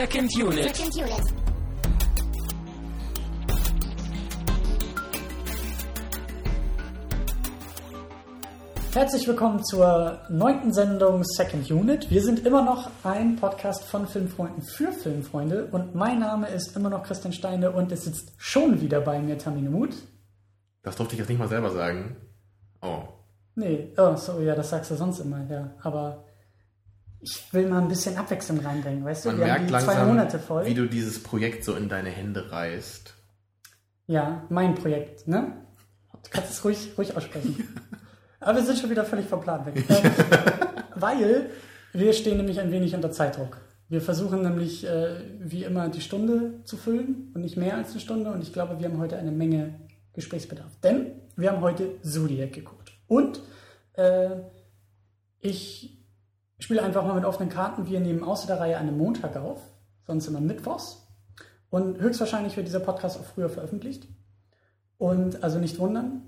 Second Unit. Second Unit. Herzlich willkommen zur neunten Sendung Second Unit. Wir sind immer noch ein Podcast von Filmfreunden für Filmfreunde und mein Name ist immer noch Christian Steine und es sitzt schon wieder bei mir Tamine Muth. Das durfte ich jetzt nicht mal selber sagen. Oh. Nee, oh, so, ja, das sagst du sonst immer, ja. Aber ich will mal ein bisschen Abwechslung reinbringen, weißt du? Man Wir haben merkt die langsam, zwei Monate voll. wie du dieses Projekt so in deine Hände reißt. Ja, mein Projekt, ne? Du kannst es ruhig, ruhig aussprechen. Aber wir sind schon wieder völlig vom Plan weg. Äh, Weil wir stehen nämlich ein wenig unter Zeitdruck. Wir versuchen nämlich äh, wie immer die Stunde zu füllen und nicht mehr als eine Stunde. Und ich glaube, wir haben heute eine Menge Gesprächsbedarf. Denn wir haben heute Zodiac geguckt. Und äh, ich spiele einfach mal mit offenen Karten. Wir nehmen außer der Reihe einen Montag auf, sonst immer mittwochs. Und höchstwahrscheinlich wird dieser Podcast auch früher veröffentlicht. Und also nicht wundern.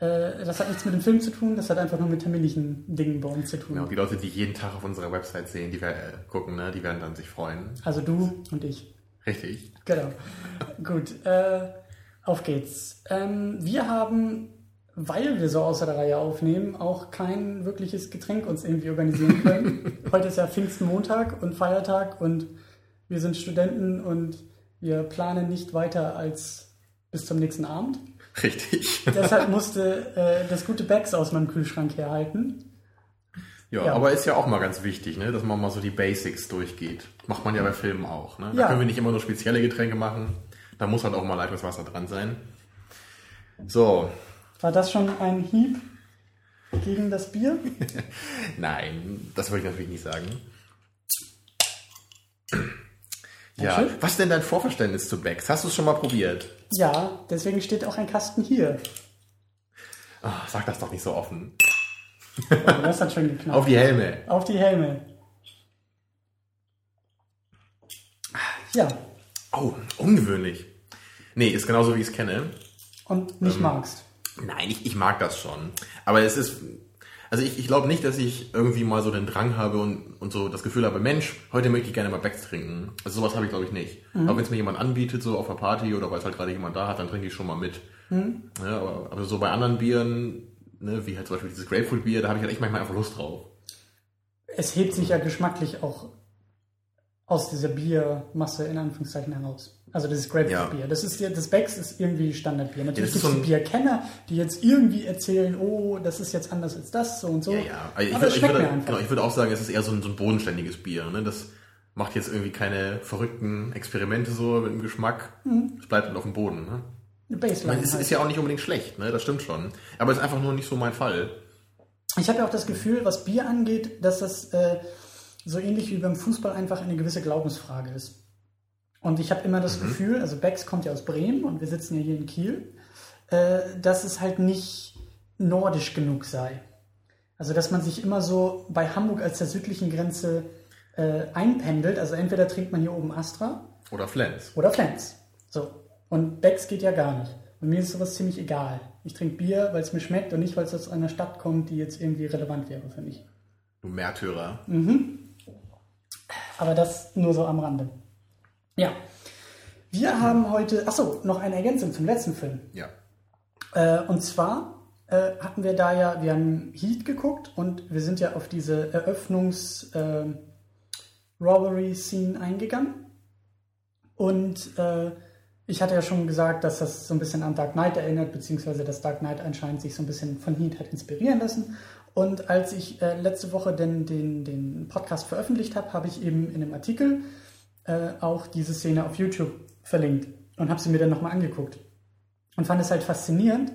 Äh, das hat nichts mit dem Film zu tun, das hat einfach nur mit terminlichen Dingen bei uns zu tun. Genau, die Leute, die jeden Tag auf unserer Website sehen, die wir, äh, gucken, ne, die werden dann sich freuen. Also du und ich. Richtig. Genau. Gut, äh, auf geht's. Ähm, wir haben, weil wir so außer der Reihe aufnehmen, auch kein wirkliches Getränk uns irgendwie organisieren können. Heute ist ja Pfingstmontag und Feiertag und wir sind Studenten und wir planen nicht weiter als bis zum nächsten Abend. Richtig. Deshalb musste äh, das gute Becks aus meinem Kühlschrank herhalten. Ja, Ja. aber ist ja auch mal ganz wichtig, ne, dass man mal so die Basics durchgeht. Macht man ja bei Filmen auch. Ne? Da Ja. können wir nicht immer nur spezielle Getränke machen. Da muss halt auch mal Leitungswasser dran sein. So, War das schon ein Hieb gegen das Bier? nein, das würde ich natürlich nicht sagen. Ja, schön. was denn dein Vorverständnis zu Becks? Hast du es schon mal probiert? Ja, deswegen steht auch ein Kasten hier. Ah, sag das doch nicht so offen. Oh, das hat schön geknallt. Auf die Helme. Auf die Helme. Ja, Oh, ungewöhnlich. Nee, ist genauso wie ich es kenne. und nicht Ähm. magst. Nein, ich, ich mag das schon. Aber es ist. Also ich, ich glaube nicht, dass ich irgendwie mal so den Drang habe und, und so das Gefühl habe, Mensch, heute möchte ich gerne mal Becks trinken. Also sowas habe ich glaube ich nicht. Aber wenn es mir jemand anbietet, so auf einer Party oder weil es halt gerade jemand da hat, dann trinke ich schon mal mit. Ja, aber, aber so bei anderen Bieren, ne, wie halt zum Beispiel dieses Grapefruit-Bier, da habe ich halt echt manchmal einfach Lust drauf. Es hebt sich ja geschmacklich auch aus dieser Biermasse in Anführungszeichen heraus. Also das ist Grapefruit-Bier. Das ist ja, das Becks ist irgendwie Standardbier. Natürlich ist gibt es Bierkenner, die jetzt irgendwie erzählen, oh, das ist jetzt anders als das, so und so. Ja, ja. Also ich, Aber ich, schmeckt würde, genau, ich würde auch sagen, es ist eher so ein, so ein bodenständiges Bier. Ne? Das macht jetzt irgendwie keine verrückten Experimente so mit dem Geschmack. Es bleibt halt auf dem Boden. Ne? Eine Ich Baseline. meine, es halt. ist ja auch nicht unbedingt schlecht, ne? das stimmt schon. Aber es ist einfach nur nicht so mein Fall. Ich habe ja auch das Gefühl, was Bier angeht, dass das äh, so ähnlich wie beim Fußball einfach eine gewisse Glaubensfrage ist. Und ich habe immer das Gefühl, also Becks kommt ja aus Bremen und wir sitzen ja hier in Kiel, äh, dass es halt nicht nordisch genug sei. Also dass man sich immer so bei Hamburg als der südlichen Grenze äh, einpendelt. Also entweder trinkt man hier oben Astra Oder Flens. oder Flens. So. Und Becks geht ja gar nicht. Und mir ist sowas ziemlich egal. Ich trinke Bier, weil es mir schmeckt und nicht, weil es aus einer Stadt kommt, die jetzt irgendwie relevant wäre für mich. Du Märtyrer. Aber das nur so am Rande. Ja. Wir haben heute, achso, noch eine Ergänzung zum letzten Film. Ja. Äh, und zwar äh, hatten wir da ja, wir haben Heat geguckt und wir sind ja auf diese Eröffnungs äh, Robbery Scene eingegangen. Und äh, ich hatte ja schon gesagt, dass das so ein bisschen an Dark Knight erinnert, beziehungsweise dass Dark Knight anscheinend sich so ein bisschen von Heat hat inspirieren lassen. Und als ich äh, letzte Woche den, den, den Podcast veröffentlicht habe, habe ich eben in einem Artikel äh, auch diese Szene auf YouTube verlinkt und habe sie mir dann nochmal angeguckt. Und fand es halt faszinierend,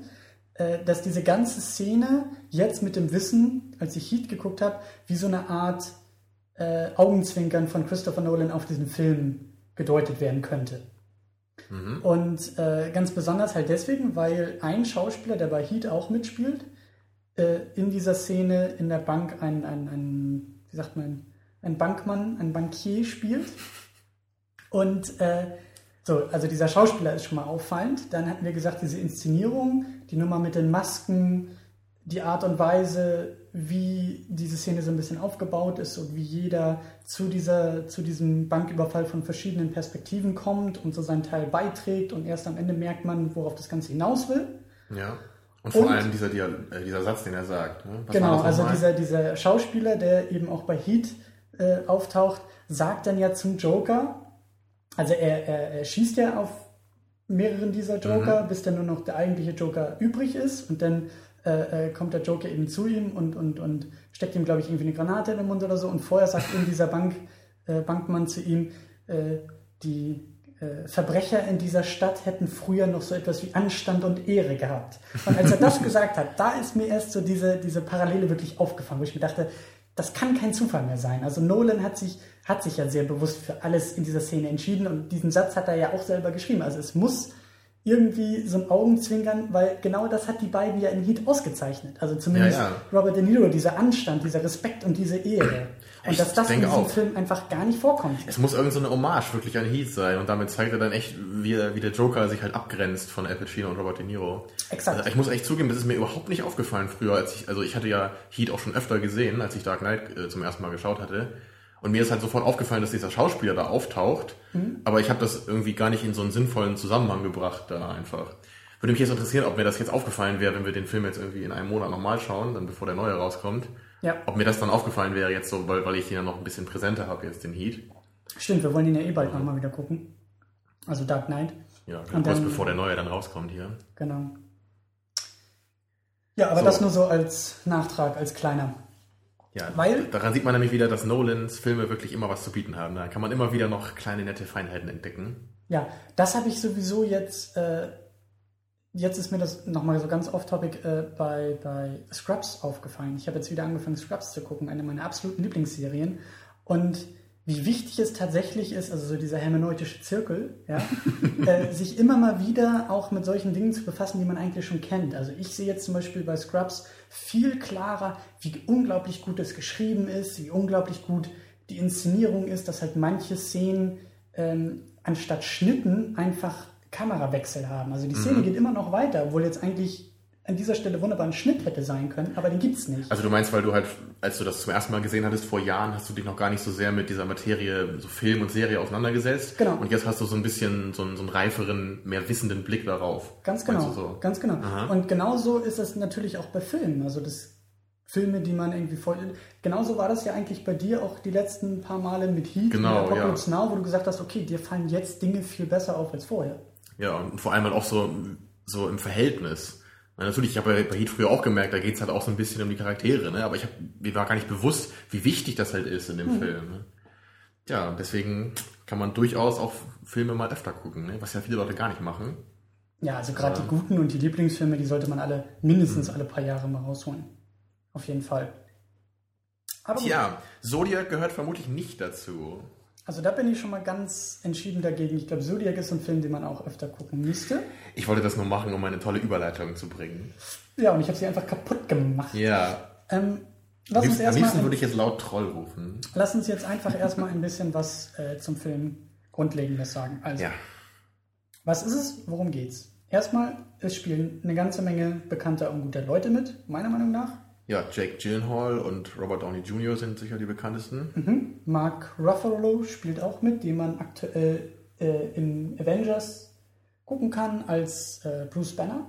äh, dass diese ganze Szene jetzt mit dem Wissen, als ich Heat geguckt habe, wie so eine Art äh, Augenzwinkern von Christopher Nolan auf diesen Film gedeutet werden könnte. Und äh, ganz besonders halt deswegen, weil ein Schauspieler, der bei Heat auch mitspielt, äh, in dieser Szene in der Bank ein, ein, ein wie sagt man, ein Bankmann, ein Bankier spielt. Und äh, so, also dieser Schauspieler ist schon mal auffallend. Dann hatten wir gesagt, diese Inszenierung, die Nummer mit den Masken, die Art und Weise, wie diese Szene so ein bisschen aufgebaut ist und wie jeder zu, dieser, zu diesem Banküberfall von verschiedenen Perspektiven kommt und so seinen Teil beiträgt und erst am Ende merkt man, worauf das Ganze hinaus will. Ja. Und vor und, allem dieser, äh, dieser Satz, den er sagt. Ne? genau, also dieser, dieser Schauspieler, der eben auch bei Heat äh, auftaucht, sagt dann ja zum Joker, also er, er, er schießt ja auf mehreren dieser Joker, mhm. bis dann nur noch der eigentliche Joker übrig ist und dann äh, äh, kommt der Joker eben zu ihm und, und, und steckt ihm, glaube ich, irgendwie eine Granate in den Mund oder so und vorher sagt eben dieser Bank, äh, Bankmann zu ihm, äh, die äh, Verbrecher in dieser Stadt hätten früher noch so etwas wie Anstand und Ehre gehabt. Und als er das gesagt hat, da ist mir erst so diese, diese Parallele wirklich aufgefallen, wo ich mir dachte, das kann kein Zufall mehr sein. Also Nolan hat sich, hat sich ja sehr bewusst für alles in dieser Szene entschieden und diesen Satz hat er ja auch selber geschrieben. Also es muss irgendwie so ein Augenzwinkern, weil genau das hat die beiden ja in Heat ausgezeichnet. Also zumindest ja, ja. Robert De Niro, dieser Anstand, dieser Respekt und diese Ehre. Und ich dass das in diesem auch. Film einfach gar nicht vorkommt. Es muss irgendeine so Hommage wirklich an Heat sein und damit zeigt er dann echt, wie, wie der Joker sich halt abgrenzt von Al Pacino und Robert De Niro. Exakt. Also ich muss echt zugeben, das ist mir überhaupt nicht aufgefallen früher, als ich, also ich hatte ja Heat auch schon öfter gesehen, als ich Dark Knight äh, zum ersten Mal geschaut hatte. Und mir ist halt sofort aufgefallen, dass dieser Schauspieler da auftaucht, mhm. aber ich habe das irgendwie gar nicht in so einen sinnvollen Zusammenhang gebracht da einfach. Würde mich jetzt interessieren, ob mir das jetzt aufgefallen wäre, wenn wir den Film jetzt irgendwie in einem Monat nochmal schauen, dann bevor der neue rauskommt. Ja. Ob mir das dann aufgefallen wäre jetzt so, weil, weil ich ihn ja noch ein bisschen präsenter habe jetzt, den Heat. Stimmt, wir wollen ihn ja eh bald nochmal wieder gucken. Also Dark Knight. Ja, kurz dann, bevor der neue dann rauskommt hier. Genau. Ja, aber so. das nur so als Nachtrag, als kleiner. Ja, Weil, daran sieht man nämlich wieder, dass Nolans Filme wirklich immer was zu bieten haben. Da kann man immer wieder noch kleine nette Feinheiten entdecken. Ja, das habe ich sowieso jetzt. Äh, jetzt ist mir das nochmal so ganz off-topic äh, bei, bei Scrubs aufgefallen. Ich habe jetzt wieder angefangen, Scrubs zu gucken, eine meiner absoluten Lieblingsserien. Und wie wichtig es tatsächlich ist, also so dieser hermeneutische Zirkel, ja, äh, sich immer mal wieder auch mit solchen Dingen zu befassen, die man eigentlich schon kennt. Also ich sehe jetzt zum Beispiel bei Scrubs viel klarer, wie unglaublich gut es geschrieben ist, wie unglaublich gut die Inszenierung ist, dass halt manche Szenen ähm, anstatt Schnitten einfach Kamerawechsel haben. Also die Szene mhm. geht immer noch weiter, obwohl jetzt eigentlich an dieser Stelle wunderbar ein Schnitt hätte sein können, aber den gibt es nicht. Also du meinst, weil du halt, als du das zum ersten Mal gesehen hattest vor Jahren, hast du dich noch gar nicht so sehr mit dieser Materie, so Film und Serie auseinandergesetzt. Genau. Und jetzt hast du so ein bisschen so einen, so einen reiferen, mehr wissenden Blick darauf. Ganz genau. So? Ganz genau. Aha. Und genauso ist es natürlich auch bei Filmen. Also das Filme, die man irgendwie voll. Genauso war das ja eigentlich bei dir auch die letzten paar Male mit Heat genau, und Apocalypse ja. Now, wo du gesagt hast, okay, dir fallen jetzt Dinge viel besser auf als vorher. Ja, und vor allem halt auch so, so im Verhältnis. Natürlich, ich habe ja bei Heat früher auch gemerkt, da geht es halt auch so ein bisschen um die Charaktere, ne? aber ich hab, mir war gar nicht bewusst, wie wichtig das halt ist in dem mhm. Film. Ne? Ja, deswegen kann man durchaus auch Filme mal öfter gucken, ne? was ja viele Leute gar nicht machen. Ja, also gerade die guten und die Lieblingsfilme, die sollte man alle mindestens mhm. alle paar Jahre mal rausholen. Auf jeden Fall. Aber Tja, Zodiac gehört vermutlich nicht dazu. Also da bin ich schon mal ganz entschieden dagegen. Ich glaube, Zodiac ist ein Film, den man auch öfter gucken müsste. Ich wollte das nur machen, um eine tolle Überleitung zu bringen. Ja, und ich habe sie einfach kaputt gemacht. Ja. Ähm, lass am, uns am liebsten würde ich jetzt laut Troll rufen. Lass uns jetzt einfach erstmal ein bisschen was äh, zum Film Grundlegendes sagen. Also, ja. was ist es? Worum geht's? Erstmal, es spielen eine ganze Menge bekannter und guter Leute mit, meiner Meinung nach. Ja, Jake Gyllenhaal und Robert Downey Jr. sind sicher die bekanntesten. Mhm. Mark Ruffalo spielt auch mit, den man aktuell äh, in Avengers gucken kann als äh, Bruce Banner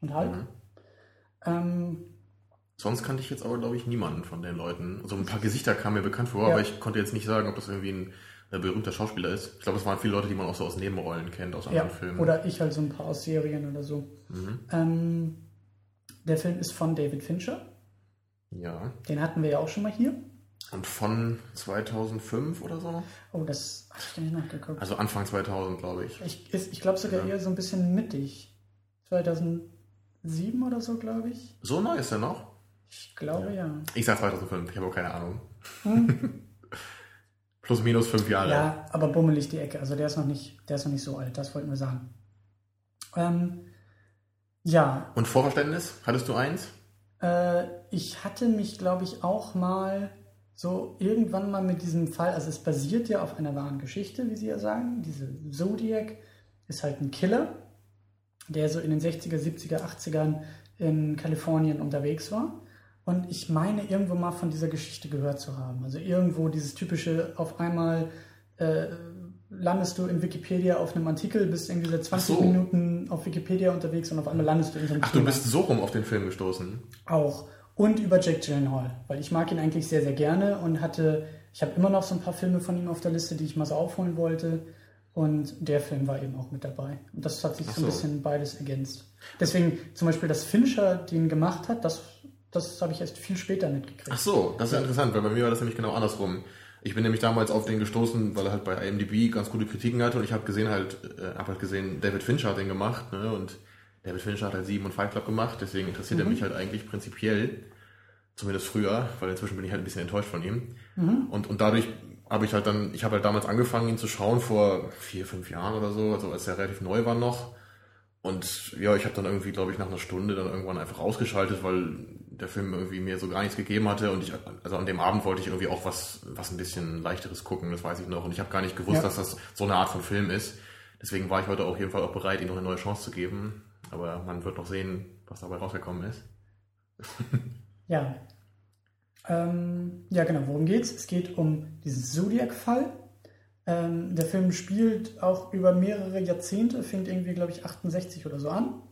und Hulk. Mhm. Ähm, Sonst kannte ich jetzt aber, glaube ich, niemanden von den Leuten. Also ein paar Gesichter kamen mir bekannt vor, ja. aber ich konnte jetzt nicht sagen, ob das irgendwie ein äh, berühmter Schauspieler ist. Ich glaube, es waren viele Leute, die man auch so aus Nebenrollen kennt, aus anderen ja, Filmen. Oder ich halt so ein paar aus Serien oder so. Mhm. Ähm, der Film ist von David Fincher. Ja. Den hatten wir ja auch schon mal hier. Und von 2005 oder so? Oh, das habe ich nicht nachgeguckt. Also Anfang 2000, glaube ich. Ich, ich glaube sogar ja. eher so ein bisschen mittig. 2007 oder so, glaube ich. So neu ist er noch? Ich glaube ja. ja. Ich sage 2005, ich habe auch keine Ahnung. Hm? Plus minus fünf Jahre. Ja, aber bummelig die Ecke. Also der ist noch nicht, der ist noch nicht so alt, das wollten wir sagen. Ähm, ja. Und Vorverständnis? Hattest du eins? Äh, ich hatte mich, glaube ich, auch mal so irgendwann mal mit diesem Fall, also es basiert ja auf einer wahren Geschichte, wie Sie ja sagen. Diese Zodiac ist halt ein Killer der so in den 60er, 70er, 80ern in Kalifornien unterwegs war. Und ich meine, irgendwo mal von dieser Geschichte gehört zu haben. Also irgendwo dieses typische, auf einmal äh, landest du in Wikipedia auf einem Artikel, bist irgendwie seit 20 so. Minuten auf Wikipedia unterwegs und auf einmal landest du in so einem Ach, du Thema. bist so rum auf den Film gestoßen. Auch. Und über Jack Gyllenhaal, weil ich mag ihn eigentlich sehr, sehr gerne und hatte, ich habe immer noch so ein paar Filme von ihm auf der Liste, die ich mal so aufholen wollte. Und der Film war eben auch mit dabei. Und das hat sich Ach so ein so. bisschen beides ergänzt. Deswegen zum Beispiel, dass Fincher den gemacht hat, das, das habe ich erst viel später mitgekriegt. Ach so, das ist ja interessant, weil bei mir war das nämlich genau andersrum. Ich bin nämlich damals auf den gestoßen, weil er halt bei IMDb ganz gute Kritiken hatte und ich habe gesehen halt, äh, hab halt gesehen, David Fincher hat den gemacht, ne? Und David Fincher hat halt Sieben und Fight Club gemacht, deswegen interessiert er mich halt eigentlich prinzipiell, zumindest früher, weil inzwischen bin ich halt ein bisschen enttäuscht von ihm. Und, und dadurch habe ich halt dann, ich habe halt damals angefangen, ihn zu schauen vor vier, fünf Jahren oder so, also als er relativ neu war noch. Und ja, ich habe dann irgendwie, glaube ich, nach einer Stunde dann irgendwann einfach ausgeschaltet, weil der Film irgendwie mir so gar nichts gegeben hatte. Und ich, also an dem Abend wollte ich irgendwie auch was, was ein bisschen leichteres gucken, das weiß ich noch. Und ich habe gar nicht gewusst, Ja. dass das so eine Art von Film ist. Deswegen war ich heute auf jeden Fall auch bereit, ihm noch eine neue Chance zu geben. Aber man wird noch sehen, was dabei rausgekommen ist. Ja. Ähm, ja, genau, worum geht's? Es geht um diesen Zodiac-Fall. Ähm, der Film spielt auch über mehrere Jahrzehnte, fängt irgendwie, glaube ich, 68 oder so an.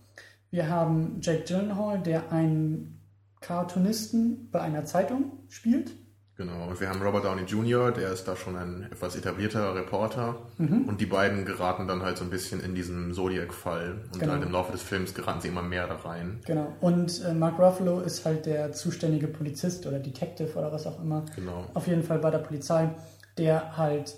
Wir haben Jake Gyllenhaal, der einen Cartoonisten bei einer Zeitung spielt. Genau, und wir haben Robert Downey Jr., der ist da schon ein etwas etablierter Reporter. Und die beiden geraten dann halt so ein bisschen in diesen Zodiac-Fall. Und Genau. halt im Laufe des Films geraten sie immer mehr da rein. Genau. Und äh, Mark Ruffalo ist halt der zuständige Polizist oder Detective oder was auch immer. Genau. Auf jeden Fall bei der Polizei, der halt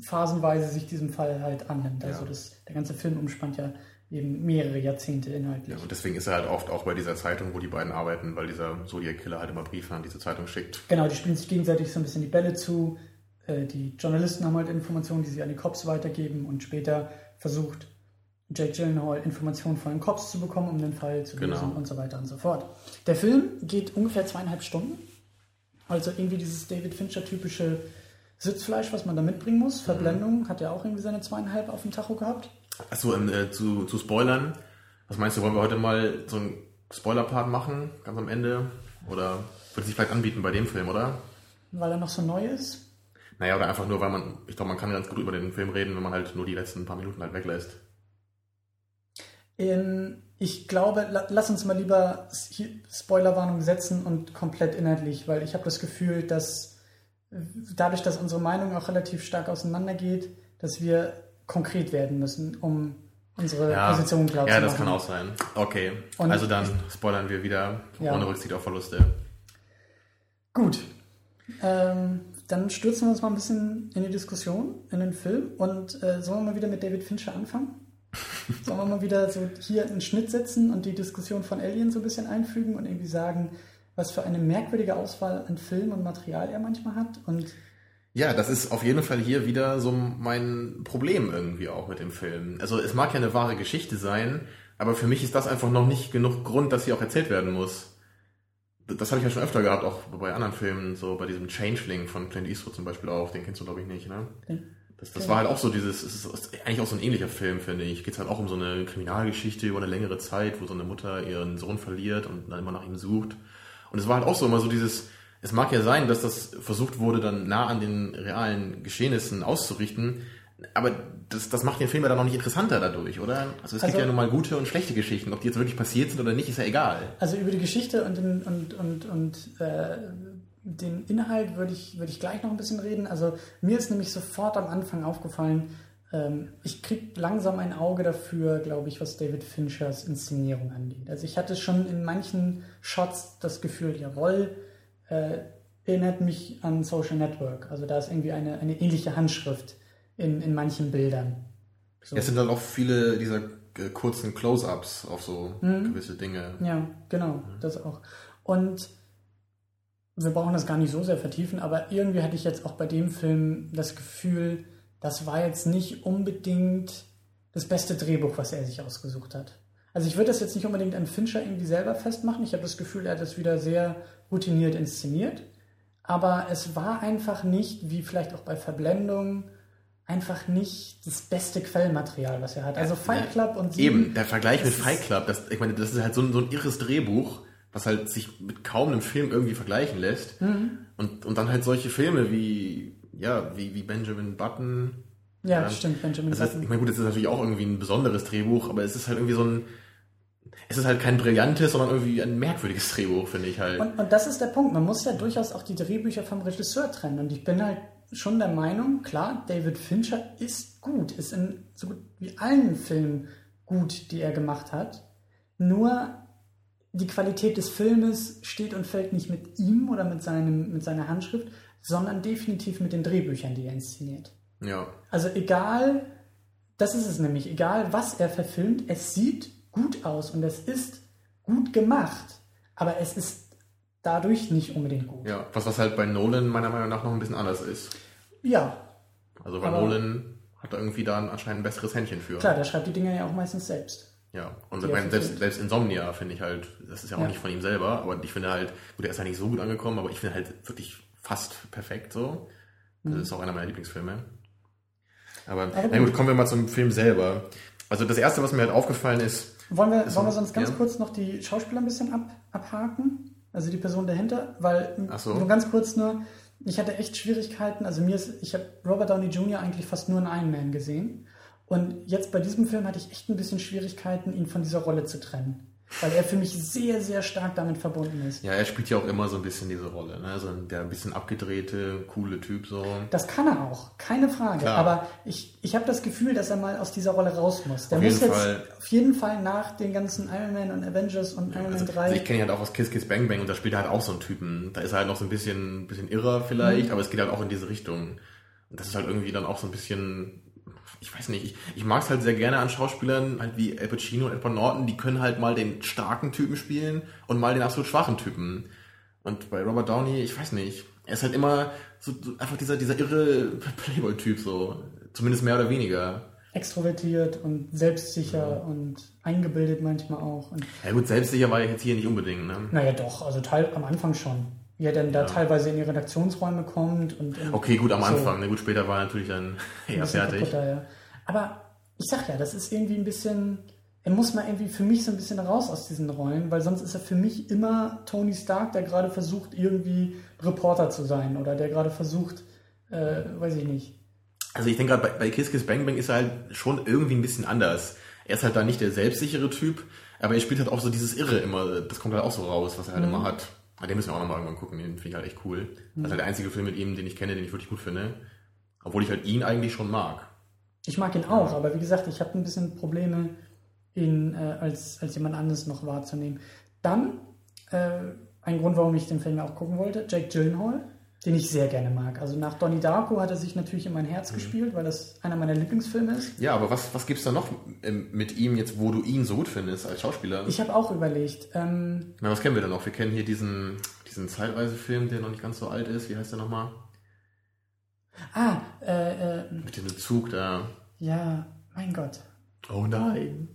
phasenweise sich diesem Fall halt annimmt. Also Ja. das, der ganze Film umspannt ja eben mehrere Jahrzehnte inhaltlich. Ja, und deswegen ist er halt oft auch bei dieser Zeitung, wo die beiden arbeiten, weil dieser Zodiac-Killer halt immer Briefe an diese Zeitung schickt. Genau, die spielen sich gegenseitig so ein bisschen die Bälle zu. Äh, Die Journalisten haben halt Informationen, die sie an die Cops weitergeben und später versucht Jake Gyllenhaal Informationen von den Cops zu bekommen, um den Fall zu lösen Genau. und so weiter und so fort. Der Film geht ungefähr zweieinhalb Stunden. Also irgendwie dieses David Fincher-typische Sitzfleisch, was man da mitbringen muss. Verblendung hat ja auch irgendwie seine zweieinhalb auf dem Tacho gehabt. Achso, ähm, äh, zu, zu Spoilern. Was meinst du, wollen wir heute mal so einen Spoiler-Part machen, ganz am Ende? Oder würde sich vielleicht anbieten bei dem Film, oder? Weil er noch so neu ist. Naja, oder einfach nur, weil man, ich glaube, man kann ganz gut über den Film reden, wenn man halt nur die letzten paar Minuten halt weglässt. Ähm, ich glaube, la lass uns mal lieber Spoilerwarnung setzen und komplett inhaltlich, weil ich habe das Gefühl, dass äh, dadurch, dass unsere Meinung auch relativ stark auseinandergeht, dass wir konkret werden müssen, um unsere Position klar ja zu das machen. kann auch sein. Okay, Und- also dann spoilern wir wieder Ja. ohne Rücksicht auf Verluste. Gut. Ähm, dann stürzen wir uns mal ein bisschen in die Diskussion, in den Film. Und äh, sollen wir mal wieder mit David Fincher anfangen? Sollen wir mal wieder so hier einen Schnitt setzen und die Diskussion von Alien so ein bisschen einfügen und irgendwie sagen, was für eine merkwürdige Auswahl an Film und Material er manchmal hat? Und Ja, das ist auf jeden Fall hier wieder so mein Problem irgendwie auch mit dem Film. Also es mag ja eine wahre Geschichte sein, aber für mich ist das einfach noch nicht genug Grund, dass sie auch erzählt werden muss. Das habe ich ja schon öfter gehabt, auch bei anderen Filmen, so bei diesem Changeling von Clint Eastwood zum Beispiel auch, den kennst du glaube ich nicht, ne? Das, das war halt auch so dieses, es ist eigentlich auch so ein ähnlicher Film, finde ich. Geht halt auch um so eine Kriminalgeschichte über eine längere Zeit, wo so eine Mutter ihren Sohn verliert und dann immer nach ihm sucht. Und es war halt auch so immer so dieses, es mag ja sein, dass das versucht wurde, dann nah an den realen Geschehnissen auszurichten, aber das, das macht den Film ja dann noch nicht interessanter dadurch, oder? Also es gibt Also- ja nun mal gute und schlechte Geschichten. Ob die jetzt wirklich passiert sind oder nicht, ist ja egal. also über die Geschichte und den, und, und, und äh, den Inhalt würde ich, würde ich gleich noch ein bisschen reden. Also mir ist nämlich sofort am Anfang aufgefallen, ähm, ich kriege langsam ein Auge dafür, glaube ich, was David Finchers Inszenierung angeht. Also ich hatte schon in manchen Shots das Gefühl, jawohl, äh, erinnert mich an Social Network. Also da ist irgendwie eine, eine ähnliche Handschrift in, in manchen Bildern. So. Es sind dann auch viele dieser äh, kurzen Close-Ups auf so Mhm. gewisse Dinge. Ja, genau, das auch. Und wir brauchen das gar nicht so sehr vertiefen, aber irgendwie hatte ich jetzt auch bei dem Film das Gefühl, das war jetzt nicht unbedingt das beste Drehbuch, was er sich ausgesucht hat. Also ich würde das jetzt nicht unbedingt an Fincher irgendwie selber festmachen. Ich habe das Gefühl, er hat das wieder sehr routiniert inszeniert. Aber es war einfach nicht, wie vielleicht auch bei Verblendung einfach nicht das beste Quellmaterial, was er hat. Also Fight Club und Sieben, Eben, der Vergleich mit Fight Club, das, ich meine, das ist halt so ein, so ein irres Drehbuch, was halt sich mit kaum einem Film irgendwie vergleichen lässt. Mhm. Und, und dann halt solche Filme wie, ja, wie, wie Benjamin Button. Ja, ja stimmt, Benjamin das Button. ich meine, gut, das ist natürlich auch irgendwie ein besonderes Drehbuch, aber es ist halt irgendwie so ein, es ist halt kein brillantes, sondern irgendwie ein merkwürdiges Drehbuch, finde ich halt. Und, und das ist der Punkt. Man muss ja durchaus auch die Drehbücher vom Regisseur trennen. Und ich bin halt schon der Meinung, klar, David Fincher ist gut, ist in so gut wie allen Filmen gut, die er gemacht hat. Nur die Qualität des Filmes steht und fällt nicht mit ihm oder mit, seinem, mit seiner Handschrift, sondern definitiv mit den Drehbüchern, die er inszeniert. Ja. Also egal, das ist es nämlich, egal was er verfilmt, es sieht gut aus und es ist gut gemacht, aber es ist dadurch nicht unbedingt gut. Ja, was, was halt bei Nolan meiner Meinung nach noch ein bisschen anders ist. Ja. Also bei Nolan hat er irgendwie da anscheinend ein besseres Händchen für. Klar, der schreibt die Dinger ja auch meistens selbst. Ja, und ich meine, selbst, selbst Insomnia finde ich halt, das ist ja auch ja. nicht von ihm selber, aber ich finde halt, gut, er ist ja nicht so gut angekommen, aber ich finde halt wirklich fast perfekt so. Das mhm. ist auch einer meiner Lieblingsfilme. Aber, aber na gut, kommen wir mal zum Film selber. Also das erste, was mir halt aufgefallen ist. Wollen wir, wollen wir sonst ganz ja? kurz noch die Schauspieler ein bisschen ab, abhaken? Also die Person dahinter? Weil, so. nur ganz kurz nur, ich hatte echt Schwierigkeiten. Also mir ist, ich habe Robert Downey Jr. eigentlich fast nur in Iron Man gesehen. Und jetzt bei diesem Film hatte ich echt ein bisschen Schwierigkeiten, ihn von dieser Rolle zu trennen. Weil er für mich sehr, sehr stark damit verbunden ist. Ja, er spielt ja auch immer so ein bisschen diese Rolle. Ne? So der ein bisschen abgedrehte, coole Typ. so. Das kann er auch, keine Frage. Klar. Aber ich, ich habe das Gefühl, dass er mal aus dieser Rolle raus muss. Der auf muss jetzt Fall. auf jeden Fall nach den ganzen Iron Man und Avengers und ja, Iron Man also, 3. Also ich kenne ihn halt auch aus Kiss Kiss Bang Bang und da spielt er halt auch so einen Typen. Da ist er halt noch so ein bisschen, bisschen irrer vielleicht, mhm. aber es geht halt auch in diese Richtung. Und das ist halt irgendwie dann auch so ein bisschen ich weiß nicht, ich, ich mag es halt sehr gerne an Schauspielern, halt wie Al Pacino und Edward Norton, die können halt mal den starken Typen spielen und mal den absolut schwachen Typen. Und bei Robert Downey, ich weiß nicht, er ist halt immer so, so einfach dieser, dieser irre Playboy-Typ, so. Zumindest mehr oder weniger. Extrovertiert und selbstsicher ja. und eingebildet manchmal auch. Und ja gut, selbstsicher war er jetzt hier nicht unbedingt, ne? Naja doch, also teil, am Anfang schon er dann da teilweise in die Redaktionsräume kommt. Und, und okay, gut, am so Anfang. Ne, gut, später war er natürlich dann eher fertig. Kaputter, ja. Aber ich sag ja, das ist irgendwie ein bisschen, er muss mal irgendwie für mich so ein bisschen raus aus diesen Rollen, weil sonst ist er für mich immer Tony Stark, der gerade versucht, irgendwie Reporter zu sein oder der gerade versucht, äh, weiß ich nicht. Also ich denke gerade bei, bei Kiss Kiss Bang Bang ist er halt schon irgendwie ein bisschen anders. Er ist halt da nicht der selbstsichere Typ, aber er spielt halt auch so dieses Irre immer, das kommt halt auch so raus, was er halt mhm. immer hat. Ah, den müssen wir auch nochmal irgendwann gucken, den finde ich halt echt cool. Mhm. Das ist halt der einzige Film mit ihm, den ich kenne, den ich wirklich gut finde. Obwohl ich halt ihn eigentlich schon mag. Ich mag ihn auch, aber wie gesagt, ich habe ein bisschen Probleme, ihn äh, als, als jemand anderes noch wahrzunehmen. Dann, äh, ein Grund, warum ich den Film auch gucken wollte, Jake Gyllenhaal den ich sehr gerne mag. Also nach Donnie Darko hat er sich natürlich in mein Herz mhm. gespielt, weil das einer meiner Lieblingsfilme ist. Ja, aber was, was gibt es da noch mit ihm jetzt, wo du ihn so gut findest als Schauspieler? Ich habe auch überlegt. Ähm, Na, was kennen wir denn noch? Wir kennen hier diesen, diesen Zeitreisefilm, der noch nicht ganz so alt ist. Wie heißt der nochmal? Ah, äh, äh, Mit dem Zug da. Ja, mein Gott. Oh nein.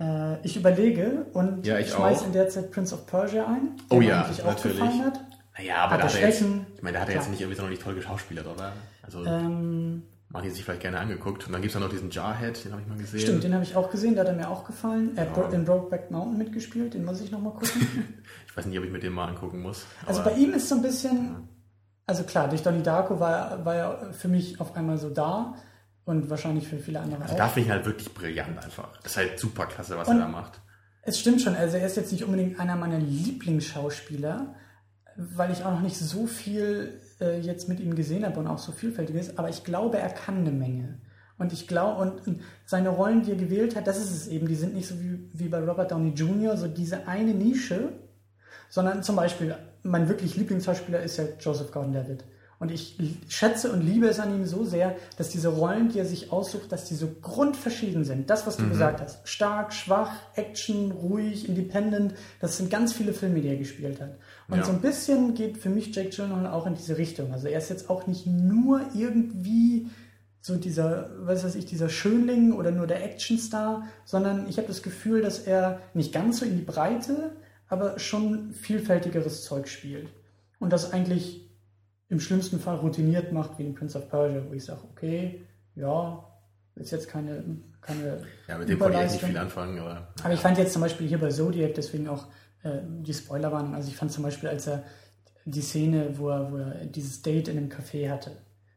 Äh, ich überlege und ja, ich schmeiß in der Zeit Prince of Persia ein. Der oh ja, natürlich. Hat. Naja, aber da hat er jetzt, ich meine, da hat er jetzt nicht irgendwie so noch nicht toll geschauspielert, oder? Also, ähm, man hat sich vielleicht gerne angeguckt. Und dann gibt es noch diesen Jarhead, den habe ich mal gesehen. Stimmt, den habe ich auch gesehen, der hat mir auch gefallen. Er hat ja. in Brokeback Mountain mitgespielt, den muss ich nochmal gucken. ich weiß nicht, ob ich mit dem mal angucken muss. Also bei ihm ist so ein bisschen, also klar, durch Donnie Darko war, war er für mich auf einmal so da und wahrscheinlich für viele andere also auch. Da finde ich halt wirklich brillant einfach. Das ist halt super klasse, was und er da macht. Es stimmt schon, also er ist jetzt nicht unbedingt einer meiner Lieblingsschauspieler, weil ich auch noch nicht so viel äh, jetzt mit ihm gesehen habe und auch so vielfältig ist, aber ich glaube, er kann eine Menge. Und ich glaube, und seine Rollen, die er gewählt hat, das ist es eben, die sind nicht so wie, wie bei Robert Downey Jr., so diese eine Nische, sondern zum Beispiel, mein wirklich Lieblingsschauspieler ist ja Joseph Gordon-Levitt. Und ich schätze und liebe es an ihm so sehr, dass diese Rollen, die er sich aussucht, dass die so grundverschieden sind. Das, was du mhm. gesagt hast. Stark, schwach, Action, ruhig, independent. Das sind ganz viele Filme, die er gespielt hat. Und ja. so ein bisschen geht für mich Jake Gyllenhaal auch in diese Richtung. Also er ist jetzt auch nicht nur irgendwie so dieser, was weiß ich, dieser Schönling oder nur der Actionstar, sondern ich habe das Gefühl, dass er nicht ganz so in die Breite, aber schon vielfältigeres Zeug spielt. Und das eigentlich im schlimmsten Fall routiniert macht, wie in Prince of Persia, wo ich sage, okay, ja, ist jetzt keine, keine Ja, mit dem konnte ich nicht viel anfangen, aber. Aber ich fand jetzt zum Beispiel hier bei Zodiac, deswegen auch äh, die Spoilerwarnung, also ich fand zum Beispiel, als er die Szene, wo er, wo er dieses Date in einem Café hatte.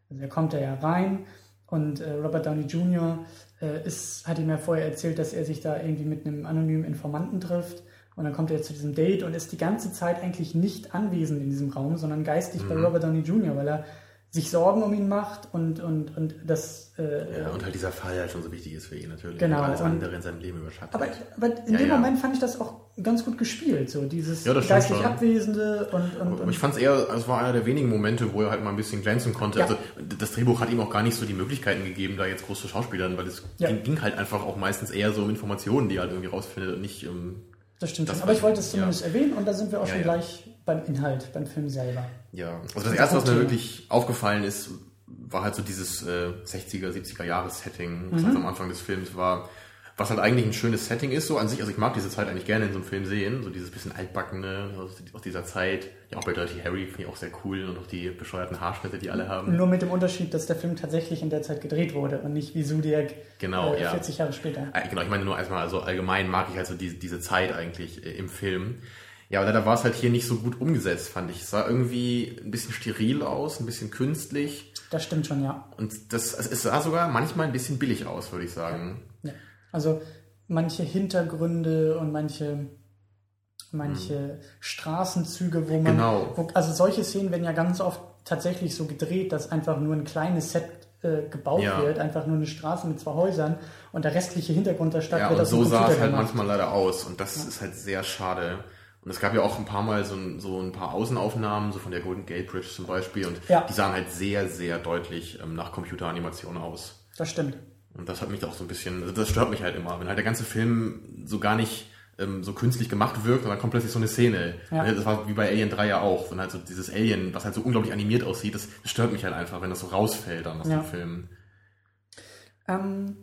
Also er kommt da ja rein und äh, Robert Downey Jr. Äh, ist, hat ihm ja vorher erzählt, dass er sich da irgendwie mit einem anonymen Informanten trifft. Und dann kommt er zu diesem Date und ist die ganze Zeit eigentlich nicht anwesend in diesem Raum, sondern geistig bei Robert Downey Jr., weil er sich Sorgen um ihn macht und, und, und das äh, Ja, und halt dieser Fall halt schon so wichtig ist für ihn natürlich. Genau, Und alles und- andere in seinem Leben überschattet. Aber, aber in Ja, dem ja. Moment fand ich das auch ganz gut gespielt, so dieses Ja, geistig. Abwesende und, und, und ich fand es eher, also es war einer der wenigen Momente, wo er halt mal ein bisschen glänzen konnte. Ja. Also das Drehbuch hat ihm auch gar nicht so die Möglichkeiten gegeben, da jetzt groß zu Schauspielern, weil es Ja. ging, ging halt einfach auch meistens eher so um Informationen, die er halt irgendwie rausfindet und nicht um, das stimmt das. Aber ich wollte es zumindest erwähnen und da sind wir auch schon gleich beim Inhalt, beim Film selber. ja. Also Das das erste, was mir wirklich aufgefallen ist, war halt so dieses äh, 60er, 70er Jahres-Setting, was Mhm. halt am Anfang des Films war. Was halt eigentlich ein schönes Setting ist, so an sich. Also ich mag diese Zeit eigentlich gerne in so einem Film sehen, so dieses bisschen altbackene aus, dieser Zeit. Ja, auch bei Dirty Harry finde ich auch sehr cool und auch die bescheuerten Haarschnitte, die alle haben. Nur mit dem Unterschied, dass der Film tatsächlich in der Zeit gedreht wurde und nicht wie Zodiac Genau, äh, ja. 40 Jahre später. Äh, Genau, ich meine nur erstmal, also allgemein mag ich halt so diese, diese Zeit eigentlich äh, im Film. Ja, aber leider war es halt hier nicht so gut umgesetzt, fand ich. Es sah irgendwie ein bisschen steril aus, ein bisschen künstlich. Das stimmt schon, ja. Und das, also es sah sogar manchmal ein bisschen billig aus, würde ich sagen. ja. Also manche Hintergründe und manche manche Straßenzüge, wo man Genau. wo, also solche Szenen werden ja ganz oft tatsächlich so gedreht, dass einfach nur ein kleines Set äh, gebaut Ja. wird, einfach nur eine Straße mit zwei Häusern und der restliche Hintergrund der Stadt Ja, wird und so sah es halt gemacht. manchmal leider aus. Und das ist halt sehr schade. Und es gab ja auch ein paar Mal so ein, so ein paar Außenaufnahmen, so von der Golden Gate Bridge zum Beispiel. Und Ja. die sahen halt sehr, sehr deutlich ähm, nach Computeranimation aus. Das stimmt. Und das hat mich auch so ein bisschen, also das stört mich halt immer, wenn halt der ganze Film so gar nicht ähm, so künstlich gemacht wirkt und dann kommt plötzlich so eine Szene. Ja. Das war wie bei Alien 3 ja auch, wenn halt so dieses Alien, was halt so unglaublich animiert aussieht, das, das stört mich halt einfach, wenn das so rausfällt dann aus Ja. dem Film. Ähm,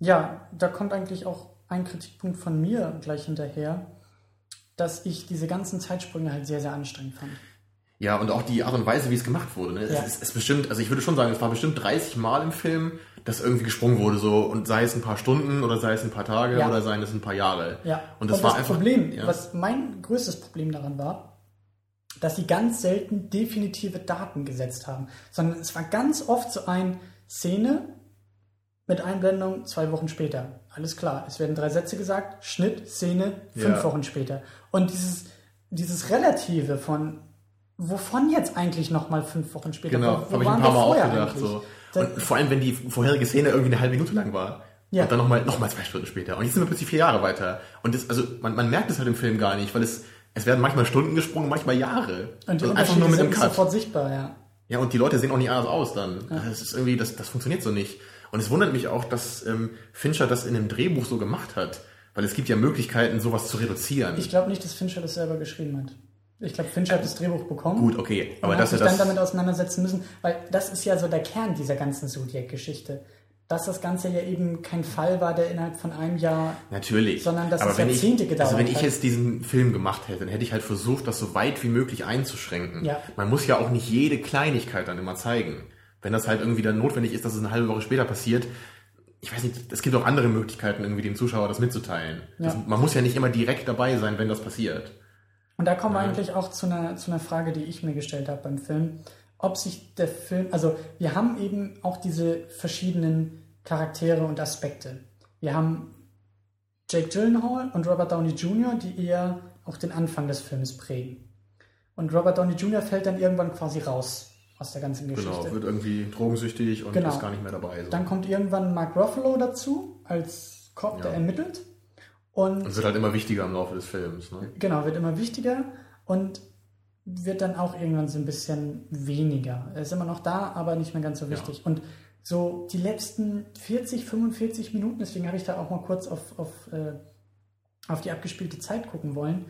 ja, da kommt eigentlich auch ein Kritikpunkt von mir gleich hinterher, dass ich diese ganzen Zeitsprünge halt sehr, sehr anstrengend fand. Ja, und auch die Art und Weise, wie es gemacht wurde. Ne? Ja. Es ist, ist bestimmt, also ich würde schon sagen, es war bestimmt 30 Mal im Film, dass irgendwie gesprungen wurde, so und sei es ein paar Stunden oder sei es ein paar Tage Ja. oder seien es ein paar Jahre. Ja, Und das war einfach. Problem, ja. was mein größtes Problem daran war, dass sie ganz selten definitive Daten gesetzt haben, sondern es war ganz oft so ein Szene mit Einblendung zwei Wochen später. Alles klar, es werden drei Sätze gesagt, Schnitt, Szene, fünf Ja. Wochen später. Und dieses, dieses Relative von, wovon jetzt eigentlich nochmal fünf Wochen später? Genau, habe ich ein paar Mal auch vorher gedacht. So. Und vor allem, wenn die vorherige Szene irgendwie eine halbe Minute lang war. Ja. Und dann nochmal noch mal zwei Stunden später. Und jetzt sind wir plötzlich vier Jahre weiter. Und das, also man, man merkt es halt im Film gar nicht, weil es, es werden manchmal Stunden gesprungen, manchmal Jahre. Und die also einfach nur mit sind dem nicht Cut. sofort sichtbar, ja. Ja, und die Leute sehen auch nicht anders aus dann. Das ist irgendwie, das, das funktioniert so nicht. Und es wundert mich auch, dass ähm, Fincher das in einem Drehbuch so gemacht hat. Weil es gibt ja Möglichkeiten, sowas zu reduzieren. Ich glaube nicht, dass Fincher das selber geschrieben hat. Ich glaube, Fincher hat das Drehbuch bekommen. Gut, okay. Aber und hat dass er sich dann das. damit auseinandersetzen müssen, weil das ist ja so der Kern dieser ganzen Zodiac-Geschichte. Dass das Ganze ja eben kein Fall war, der innerhalb von einem Jahr. Natürlich. Sondern dass Aber es Jahrzehnte ich, gedauert Also wenn ich hat. jetzt diesen Film gemacht hätte, dann hätte ich halt versucht, das so weit wie möglich einzuschränken. Ja. Man muss ja auch nicht jede Kleinigkeit dann immer zeigen. Wenn das halt irgendwie dann notwendig ist, dass es eine halbe Woche später passiert, ich weiß nicht, es gibt auch andere Möglichkeiten, irgendwie dem Zuschauer das mitzuteilen. Das, Ja. man muss ja nicht immer direkt dabei sein, wenn das passiert. Und da kommen wir eigentlich auch zu einer, zu einer Frage, die ich mir gestellt habe beim Film. Ob sich der Film, also wir haben eben auch diese verschiedenen Charaktere und Aspekte. Wir haben Jake Gyllenhaal und Robert Downey Jr., die eher auch den Anfang des Films prägen. Und Robert Downey Jr. fällt dann irgendwann quasi raus aus der ganzen Geschichte. Genau, wird irgendwie drogensüchtig und Genau. ist gar nicht mehr dabei. So. Dann kommt irgendwann Mark Ruffalo dazu als Cop, der Ja. ermittelt. Und Und es wird halt immer wichtiger im Laufe des Films. Ne? genau, wird immer wichtiger und wird dann auch irgendwann so ein bisschen weniger. Er ist immer noch da, aber nicht mehr ganz so wichtig. Und so die letzten 40, 45 Minuten, deswegen habe ich da auch mal kurz auf, auf, äh, auf die abgespielte Zeit gucken wollen,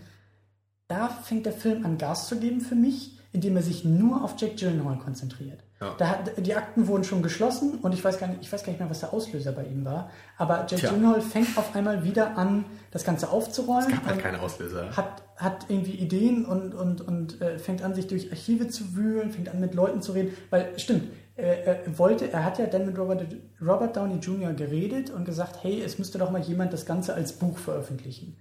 da fängt der Film an Gas zu geben für mich, indem er sich nur auf Jack Gyllenhaal konzentriert. Ja. Da die Akten wurden schon geschlossen und ich weiß, gar nicht, ich weiß gar nicht mehr, was der Auslöser bei ihm war. Aber Jack Tja. Gyllenhaal fängt auf einmal wieder an, das Ganze aufzurollen. Es gab halt und keine Auslöser. hat, hat irgendwie Ideen und, und, und äh, fängt an, sich durch Archive zu wühlen, fängt an, mit Leuten zu reden. Weil, stimmt, er, er wollte, er hat ja dann mit Robert, Robert Downey Jr. geredet und gesagt, hey, es müsste doch mal jemand das Ganze als Buch veröffentlichen.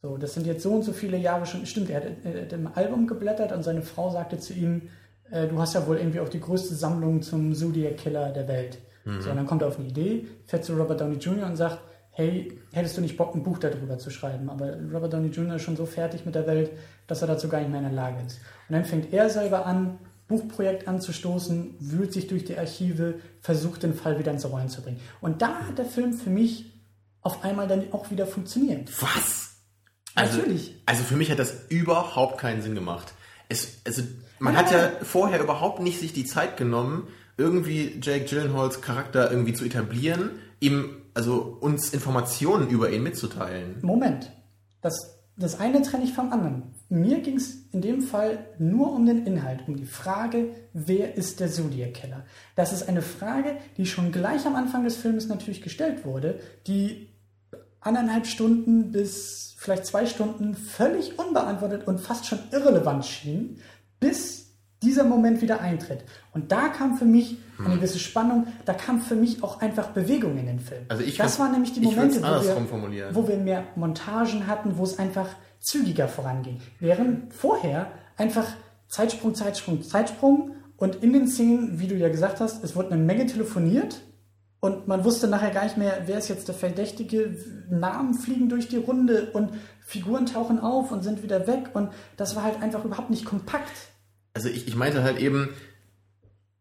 So, das sind jetzt so und so viele Jahre schon. Stimmt, er hat, er hat im Album geblättert und seine Frau sagte zu ihm, äh, du hast ja wohl irgendwie auch die größte Sammlung zum Zodiac Killer der Welt. Mhm. So, und dann kommt er auf eine Idee, fährt zu Robert Downey Jr. und sagt, hey, hättest du nicht Bock, ein Buch darüber zu schreiben? Aber Robert Downey Jr. ist schon so fertig mit der Welt, dass er dazu gar nicht mehr in der Lage ist. Und dann fängt er selber an, Buchprojekt anzustoßen, wühlt sich durch die Archive, versucht den Fall wieder ins Rollen zu bringen. Und da hat der Film für mich auf einmal dann auch wieder funktioniert. Was? Also, Natürlich. Also für mich hat das überhaupt keinen Sinn gemacht. Es, also man ja. hat ja vorher überhaupt nicht sich die Zeit genommen, irgendwie Jake Gyllenhaals Charakter irgendwie zu etablieren, ihm also uns Informationen über ihn mitzuteilen. Moment, das, das eine trenne ich vom anderen. Mir ging es in dem Fall nur um den Inhalt, um die Frage, wer ist der Zodiac-Killer? Das ist eine Frage, die schon gleich am Anfang des Films natürlich gestellt wurde, die anderthalb Stunden bis vielleicht zwei Stunden völlig unbeantwortet und fast schon irrelevant schien, bis dieser Moment wieder eintritt. Und da kam für mich eine hm. gewisse Spannung, da kam für mich auch einfach Bewegung in den Film. Also ich das waren nämlich die Momente, wo wir, wo wir mehr Montagen hatten, wo es einfach zügiger voranging. Während vorher einfach Zeitsprung, Zeitsprung, Zeitsprung und in den Szenen, wie du ja gesagt hast, es wurde eine Menge telefoniert und man wusste nachher gar nicht mehr, wer ist jetzt der Verdächtige. Namen fliegen durch die Runde und Figuren tauchen auf und sind wieder weg. Und das war halt einfach überhaupt nicht kompakt. Also ich, ich meinte halt eben,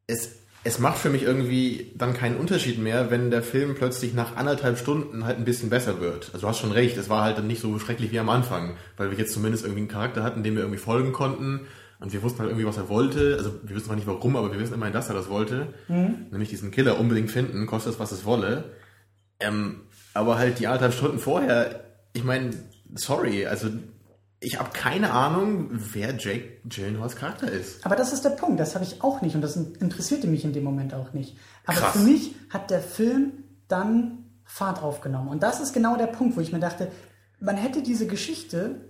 es, es macht für mich irgendwie dann keinen Unterschied mehr, wenn der Film plötzlich nach anderthalb Stunden halt ein bisschen besser wird. Also du hast schon recht, es war halt dann nicht so schrecklich wie am Anfang, weil wir jetzt zumindest irgendwie einen Charakter hatten, dem wir irgendwie folgen konnten und wir wussten halt irgendwie, was er wollte. Also wir wissen zwar nicht warum, aber wir wissen immerhin, dass er das wollte. Mhm. Nämlich diesen Killer unbedingt finden, kostet es, was es wolle. Ähm, aber halt die anderthalb Stunden vorher, ich meine, sorry, also ich habe keine Ahnung, wer Jake Gyllenhaals Charakter ist. Aber das ist der Punkt, das habe ich auch nicht und das interessierte mich in dem Moment auch nicht. Aber Krass. für mich hat der Film dann Fahrt aufgenommen. Und das ist genau der Punkt, wo ich mir dachte, man hätte diese Geschichte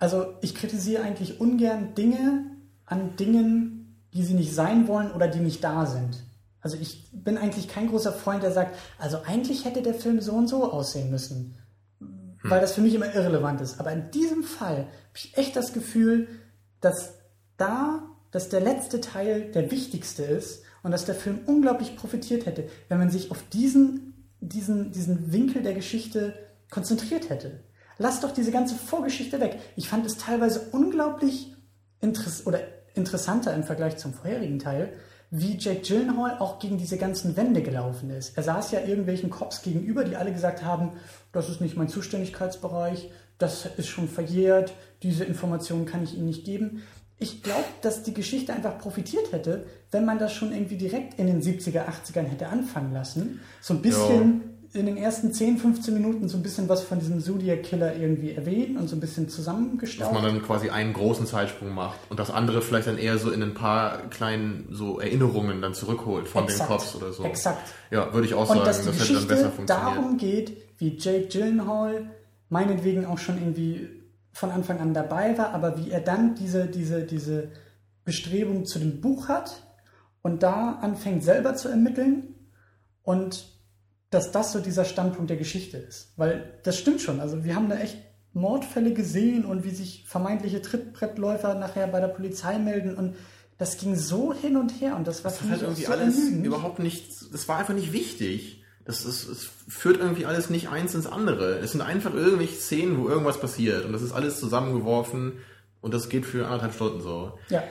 also ich kritisiere eigentlich ungern Dinge an Dingen, die sie nicht sein wollen oder die nicht da sind. Also ich bin eigentlich kein großer Freund, der sagt, also eigentlich hätte der Film so und so aussehen müssen. Hm. Weil das für mich immer irrelevant ist. Aber in diesem Fall habe ich echt das Gefühl, dass da, dass der letzte Teil der wichtigste ist und dass der Film unglaublich profitiert hätte, wenn man sich auf diesen, diesen, diesen Winkel der Geschichte konzentriert hätte. Lass doch diese ganze Vorgeschichte weg. Ich fand es teilweise unglaublich interess oder interessanter im Vergleich zum vorherigen Teil, wie Jake Gyllenhaal auch gegen diese ganzen Wände gelaufen ist. Er saß ja irgendwelchen Cops gegenüber, die alle gesagt haben, das ist nicht mein Zuständigkeitsbereich, das ist schon verjährt, diese Informationen kann ich Ihnen nicht geben. Ich glaube, dass die Geschichte einfach profitiert hätte, wenn man das schon irgendwie direkt in den 70er, 80ern hätte anfangen lassen. So ein bisschen in den ersten 10, 15 Minuten so ein bisschen was von diesem Zodiac Killer irgendwie erwähnen und so ein bisschen zusammengestaut. Dass man dann quasi einen großen Zeitsprung macht und das andere vielleicht dann eher so in ein paar kleinen so Erinnerungen dann zurückholt von Exakt. den Cops oder so. Exakt. Ja, würde ich auch und sagen, dass die das Geschichte hätte dann besser funktioniert. darum geht, wie Jake Gyllenhaal meinetwegen auch schon irgendwie von Anfang an dabei war, aber wie er dann diese, diese, diese Bestrebung zu dem Buch hat und da anfängt selber zu ermitteln und dass das so dieser Standpunkt der Geschichte ist. Weil das stimmt schon. Also wir haben da echt Mordfälle gesehen und wie sich vermeintliche Trittbrettläufer nachher bei der Polizei melden und das ging so hin und her und das war das halt irgendwie so alles ermüdend. überhaupt nicht, das war einfach nicht wichtig. Das ist, es führt irgendwie alles nicht eins ins andere. Es sind einfach irgendwelche Szenen, wo irgendwas passiert und das ist alles zusammengeworfen und das geht für anderthalb Stunden so. Ja.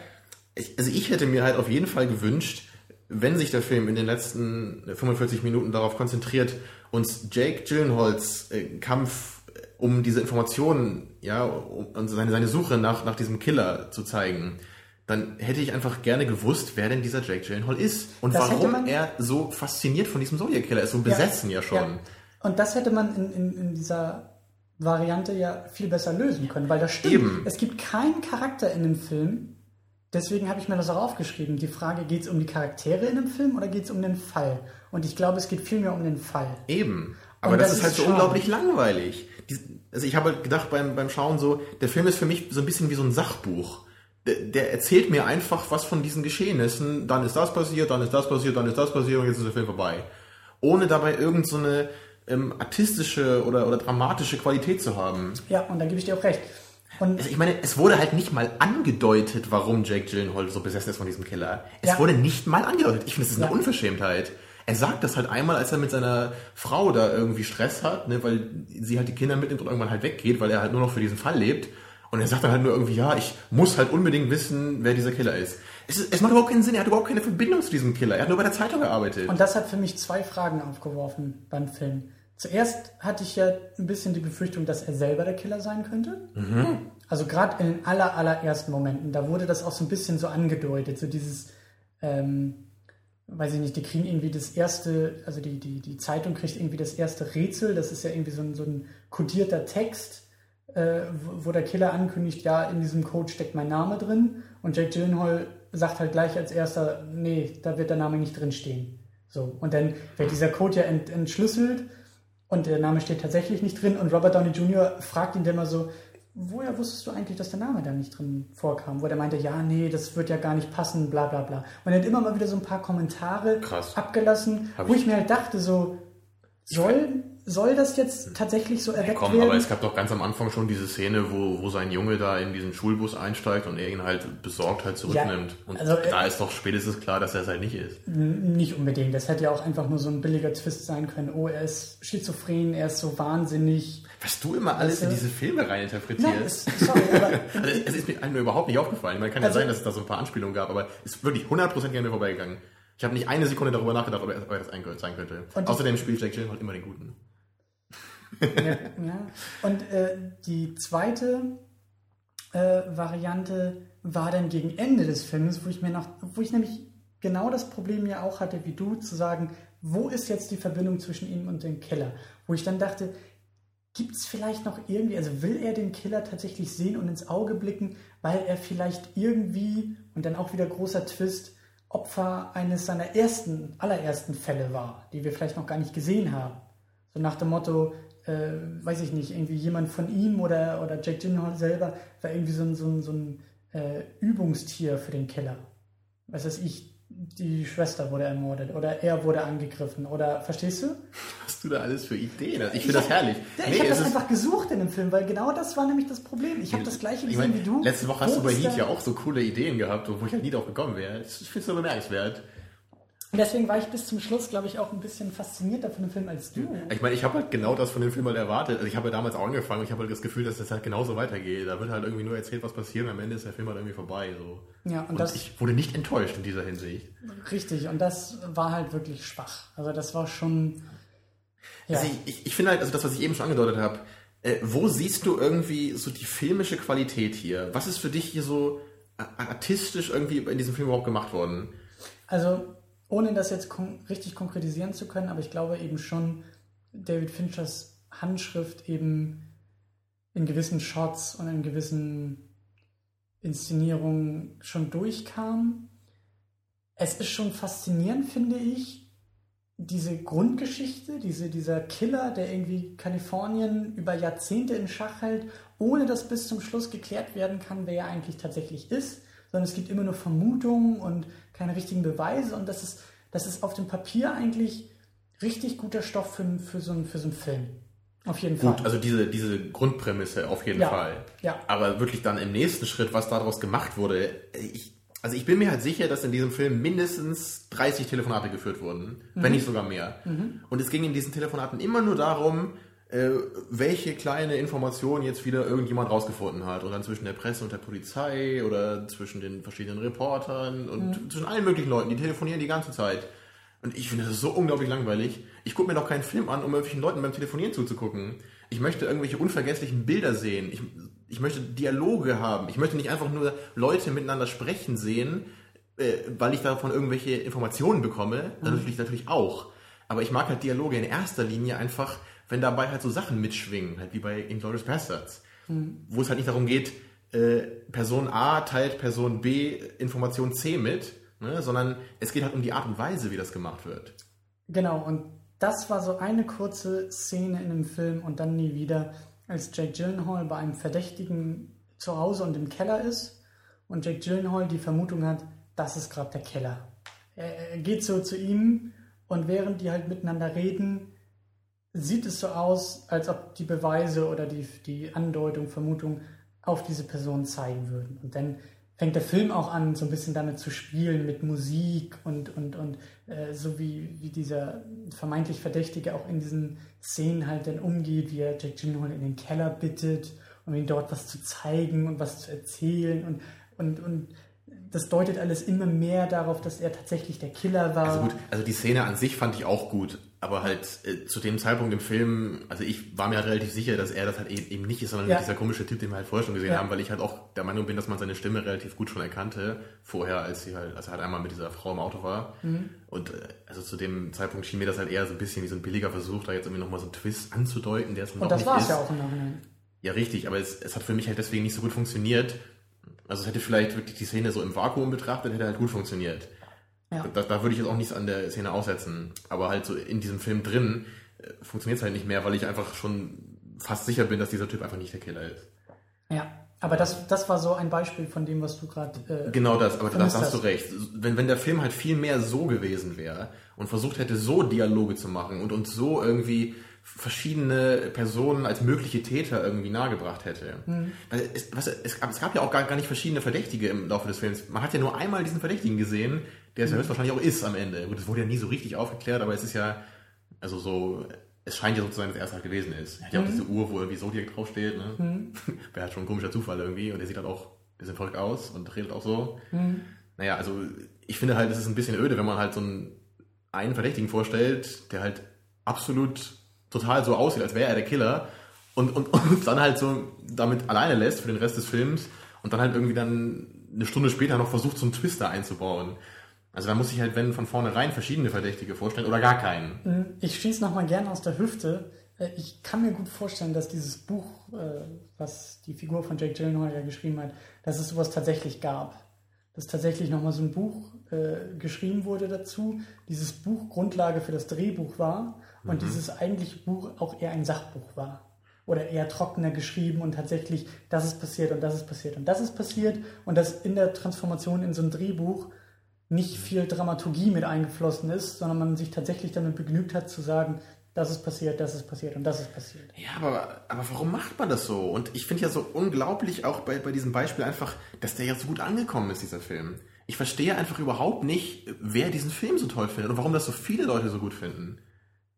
Ich, also ich hätte mir halt auf jeden Fall gewünscht, wenn sich der Film in den letzten 45 Minuten darauf konzentriert, uns Jake Gyllenhaals äh, Kampf äh, um diese Informationen, ja, und seine, seine Suche nach, nach diesem Killer zu zeigen, dann hätte ich einfach gerne gewusst, wer denn dieser Jake Gyllenhaal ist und das warum er so fasziniert von diesem Zodiac Killer ist, so besessen ja, ja schon. Ja. Und das hätte man in, in, in dieser Variante ja viel besser lösen können, weil das stimmt. Eben. Es gibt keinen Charakter in dem Film, Deswegen habe ich mir das auch aufgeschrieben. Die Frage, geht es um die Charaktere in dem Film oder geht es um den Fall? Und ich glaube, es geht vielmehr um den Fall. Eben. Aber das, das, ist halt so unglaublich langweilig. also ich habe halt gedacht beim, beim Schauen so, der Film ist für mich so ein bisschen wie so ein Sachbuch. der, der erzählt mir einfach was von diesen Geschehnissen, dann ist das passiert, dann ist das passiert, dann ist das passiert und jetzt ist der Film vorbei. Ohne dabei irgendeine so eine, ähm, artistische oder, oder dramatische Qualität zu haben. Ja, und da gebe ich dir auch recht. Und Also ich meine, es wurde halt nicht mal angedeutet, warum Jake Gyllenhaal so besessen ist von diesem Killer. Es Ja. wurde nicht mal angedeutet. Ich finde, das ist eine Ja. Unverschämtheit. Er sagt das halt einmal, als er mit seiner Frau da irgendwie Stress hat, ne, weil sie halt die Kinder mitnimmt und irgendwann halt weggeht, weil er halt nur noch für diesen Fall lebt. Und er sagt dann halt nur irgendwie, ja, ich muss halt unbedingt wissen, wer dieser Killer ist. Es, ist, es macht überhaupt keinen Sinn, er hat überhaupt keine Verbindung zu diesem Killer. Er hat nur bei der Zeitung gearbeitet. Und das hat für mich zwei Fragen aufgeworfen beim Film. Zuerst hatte ich ja ein bisschen die Befürchtung, dass er selber der Killer sein könnte. Also gerade in den aller, allerersten Momenten, da wurde das auch so ein bisschen so angedeutet, so dieses, ähm, weiß ich nicht, die kriegen irgendwie das erste, also die, die, die Zeitung kriegt irgendwie das erste Rätsel, das ist ja irgendwie so ein, so ein kodierter Text, äh, wo, wo der Killer ankündigt, ja, in diesem Code steckt mein Name drin und Jake Gyllenhaal sagt halt gleich als erster, nee, da wird der Name nicht drin stehen. So, und dann wird dieser Code ja ent, entschlüsselt und der Name steht tatsächlich nicht drin und Robert Downey Jr. fragt ihn dann mal so, woher wusstest du eigentlich, dass der Name da nicht drin vorkam? Wo der meinte, ja, nee, das wird ja gar nicht passen, bla bla bla. Und er hat immer mal wieder so ein paar Kommentare Krass. abgelassen, Hab wo ich- ich mir halt dachte, so, soll, soll das jetzt tatsächlich so erweckt Komm, werden? aber es gab doch ganz am Anfang schon diese Szene, wo, wo sein Junge da in diesen Schulbus einsteigt und er ihn halt besorgt halt zurücknimmt. und also, äh, da ist doch spätestens klar, dass er es halt nicht ist. Nicht unbedingt. Das hätte ja auch einfach nur so ein billiger Twist sein können. Oh, er ist schizophren, er ist so wahnsinnig. Was du immer alles in diese Filme reininterpretierst. Nein, es, sorry, aber also es, ist mir überhaupt nicht aufgefallen. Man kann ja Also- sein, dass es da so ein paar Anspielungen gab, aber es ist wirklich 100% an mir vorbeigegangen. Ich habe nicht eine Sekunde darüber nachgedacht, ob er, ob er das ein- sein könnte. Und Außerdem spielt Jack Gyllenhaal immer den Guten. Ja. Und äh, die zweite äh, Variante war dann gegen Ende des Films, wo ich mir noch, wo ich nämlich genau das Problem ja auch hatte wie du, zu sagen, wo ist jetzt die Verbindung zwischen ihm und dem Killer? Wo ich dann dachte, gibt es vielleicht noch irgendwie, also will er den Killer tatsächlich sehen und ins Auge blicken, weil er vielleicht irgendwie, und dann auch wieder großer Twist, Opfer eines seiner ersten, allerersten Fälle war, die wir vielleicht noch gar nicht gesehen haben. So nach dem Motto, äh, weiß ich nicht, irgendwie jemand von ihm oder, oder Jack Gyllenhaal selber war irgendwie so ein, so ein, so ein äh, Übungstier für den Killer. Was weiß ich, die Schwester wurde ermordet oder er wurde angegriffen oder, verstehst du? Was du da alles für Ideen hast. Ich finde das herrlich. Ja, Nee, ich habe es das einfach gesucht in dem Film, weil genau das war nämlich das Problem. Ich habe das gleiche ich gesehen meine, wie du. Letzte Woche hast Wo du bei Heat ja auch so coole Ideen gehabt, wo ich halt nie drauf gekommen wäre. Ich finde es so bemerkenswert. Und deswegen war ich bis zum Schluss, glaube ich, auch ein bisschen faszinierter von dem Film als du. Ich meine, ich habe halt genau das von dem Film halt erwartet. Also ich habe ja damals auch angefangen und ich habe halt das Gefühl, dass das halt genauso weitergeht. Da wird halt irgendwie nur erzählt, was passiert und am Ende ist der Film halt irgendwie vorbei. So. Ja, und Und das ich wurde nicht enttäuscht in dieser Hinsicht. richtig. Und das war halt wirklich schwach. Also das war schon. Ja. Also ich, ich, ich finde halt, also das, was ich eben schon angedeutet habe, äh, wo siehst du irgendwie so die filmische Qualität hier? Was ist für dich hier so artistisch irgendwie in diesem Film überhaupt gemacht worden? Also, ohne das jetzt kon richtig konkretisieren zu können, aber ich glaube eben schon, David Finchers Handschrift eben in gewissen Shots und in gewissen Inszenierungen schon durchkam. Es ist schon faszinierend, finde ich, diese Grundgeschichte, diese, dieser Killer, der irgendwie Kalifornien über Jahrzehnte in Schach hält, ohne dass bis zum Schluss geklärt werden kann, wer er eigentlich tatsächlich ist, sondern es gibt immer nur Vermutungen und keine richtigen Beweise und das ist, das ist auf dem Papier eigentlich richtig guter Stoff für, für, so, einen, für so einen Film. Auf jeden Fall. Gut, also diese, diese Grundprämisse auf jeden Ja, Fall. ja. Aber wirklich dann im nächsten Schritt, was daraus gemacht wurde, ich, also ich bin mir halt sicher, dass in diesem Film mindestens 30 Telefonate geführt wurden, Mhm. wenn nicht sogar mehr. Und es ging in diesen Telefonaten immer nur darum, äh, welche kleine Information jetzt wieder irgendjemand rausgefunden hat. Und dann zwischen der Presse und der Polizei oder zwischen den verschiedenen Reportern und Mhm. zwischen allen möglichen Leuten. Die telefonieren die ganze Zeit. Und ich finde das so unglaublich langweilig. Ich gucke mir doch keinen Film an, um irgendwelchen Leuten beim Telefonieren zuzugucken. Ich möchte irgendwelche unvergesslichen Bilder sehen. Ich, ich möchte Dialoge haben. Ich möchte nicht einfach nur Leute miteinander sprechen sehen, äh, weil ich davon irgendwelche Informationen bekomme. Das natürlich, natürlich auch. Aber ich mag halt Dialoge in erster Linie einfach, wenn dabei halt so Sachen mitschwingen, halt wie bei Inglourious Bastards. Wo es halt nicht darum geht, äh, Person A teilt Person B Information C mit, ne, sondern es geht halt um die Art und Weise, wie das gemacht wird. Genau, und das war so eine kurze Szene in dem Film und dann nie wieder, als Jake Gyllenhaal bei einem Verdächtigen zu Hause und im Keller ist und Jack Gyllenhaal die Vermutung hat, das ist gerade der Killer. Er, er geht so zu ihm und während die halt miteinander reden, sieht es so aus, als ob die Beweise oder die, die Andeutung, Vermutung auf diese Person zeigen würden. Und dann fängt der Film auch an, so ein bisschen damit zu spielen, mit Musik und, und, und äh, so wie, wie dieser vermeintlich Verdächtige auch in diesen Szenen halt dann umgeht, wie er Jack Gyllenhaal in den Keller bittet, um ihm dort was zu zeigen und was zu erzählen und, und, und das deutet alles immer mehr darauf, dass er tatsächlich der Killer war. Also gut, also die Szene an sich fand ich auch gut, aber halt äh, zu dem Zeitpunkt im Film, also ich war mir halt relativ sicher, dass er das halt eben, eben nicht ist, sondern Ja. dieser komische Typ, den wir halt vorher schon gesehen Ja. haben, weil ich halt auch der Meinung bin, dass man seine Stimme relativ gut schon erkannte, vorher, als sie halt, als er halt einmal mit dieser Frau im Auto war. Mhm. Und äh, also zu dem Zeitpunkt schien mir das halt eher so ein bisschen wie so ein billiger Versuch, da jetzt irgendwie nochmal so einen Twist anzudeuten, der es dann und doch das nicht war es ist. ja auch im Nachhinein. Ja, richtig, aber es, es hat für mich halt deswegen nicht so gut funktioniert. Also es hätte vielleicht wirklich die Szene so im Vakuum betrachtet, hätte halt gut funktioniert. Ja. Da, da würde ich jetzt auch nichts an der Szene aussetzen. Aber halt so in diesem Film drin äh, funktioniert es halt nicht mehr, weil ich einfach schon fast sicher bin, dass dieser Typ einfach nicht der Killer ist. Ja, aber das, das war so ein Beispiel von dem, was du gerade. Äh, Genau das, aber da hast du recht. Wenn, wenn der Film halt viel mehr so gewesen wäre und versucht hätte, so Dialoge zu machen und uns so irgendwie verschiedene Personen als mögliche Täter irgendwie nahegebracht hätte. Weil Es, was, es, gab, es gab ja auch gar, gar nicht verschiedene Verdächtige im Laufe des Films. Man hat ja nur einmal diesen Verdächtigen gesehen, der es ja höchstwahrscheinlich auch ist am Ende. Gut, das wurde ja nie so richtig aufgeklärt, aber es ist ja, also so, es scheint ja so zu sein, dass er es halt gewesen ist. Er hat ja auch diese Uhr, wo irgendwie Zodiac draufsteht, ne? Wäre halt schon ein komischer Zufall irgendwie und er sieht halt auch ein bisschen verrückt aus und redet auch so. Naja, also ich finde halt, es ist ein bisschen öde, wenn man halt so einen, einen Verdächtigen vorstellt, der halt absolut total so aussieht, als wäre er der Killer und, und, und dann halt so damit alleine lässt für den Rest des Films und dann halt irgendwie dann eine Stunde später noch versucht, so einen Twister einzubauen. Also da muss ich halt, wenn von vornherein verschiedene Verdächtige vorstellen oder gar keinen. Ich schieße nochmal gerne aus der Hüfte. Äh, Ich kann mir gut vorstellen, dass dieses Buch, äh, was die Figur von Jake Gyllenhaal ja geschrieben hat, dass es sowas tatsächlich gab. Dass tatsächlich nochmal so ein Buch äh, geschrieben wurde dazu. Dieses Buch Grundlage für das Drehbuch war und dieses eigentliche Buch auch eher ein Sachbuch war. Oder eher trockener geschrieben und tatsächlich, das ist passiert und das ist passiert und das ist passiert und dass in der Transformation in so ein Drehbuch nicht viel Dramaturgie mit eingeflossen ist, sondern man sich tatsächlich damit begnügt hat zu sagen, das ist passiert, das ist passiert und das ist passiert. Ja, aber, aber warum macht man das so? Und ich finde ja so unglaublich auch bei, bei diesem Beispiel einfach, dass der ja so gut angekommen ist, dieser Film. Ich verstehe einfach überhaupt nicht, wer diesen Film so toll findet und warum das so viele Leute so gut finden.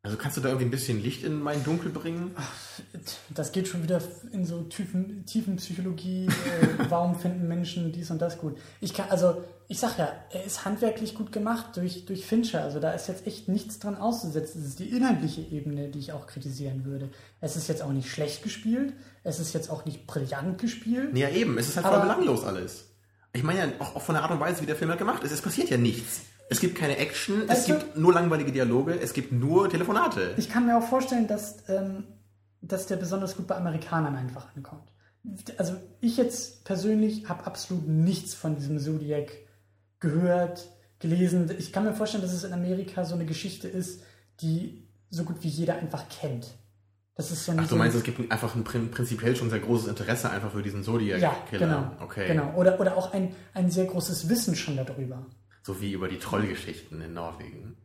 Also kannst du da irgendwie ein bisschen Licht in mein Dunkel bringen? Das geht schon wieder in so tiefen, tiefen Psychologie. Äh, warum finden Menschen dies und das gut? Ich kann, also, ich sag ja, er ist handwerklich gut gemacht durch, durch Fincher. Also, da ist jetzt echt nichts dran auszusetzen. Es ist die inhaltliche Ebene, die ich auch kritisieren würde. Es ist jetzt auch nicht schlecht gespielt. Es ist jetzt auch nicht brillant gespielt. Ja, eben, es ist halt voll belanglos alles. Ich meine ja auch, auch von der Art und Weise, wie der Film halt gemacht ist. Es passiert ja nichts. Es gibt keine Action, es Weißt du- gibt nur langweilige Dialoge, es gibt nur Telefonate. Ich kann mir auch vorstellen, dass, ähm, dass der besonders gut bei Amerikanern einfach ankommt. Also ich jetzt persönlich habe absolut nichts von diesem Zodiac gehört, gelesen. Ich kann mir vorstellen, dass es in Amerika so eine Geschichte ist, die so gut wie jeder einfach kennt. Das ist so ein, Ach, du ein- meinst, es gibt einfach ein prin- prinzipiell schon sehr großes Interesse einfach für diesen ja, Zodiac-Killer. genau, Okay. genau. Oder, oder auch ein, ein sehr großes Wissen schon darüber. So wie über die Trollgeschichten in Norwegen.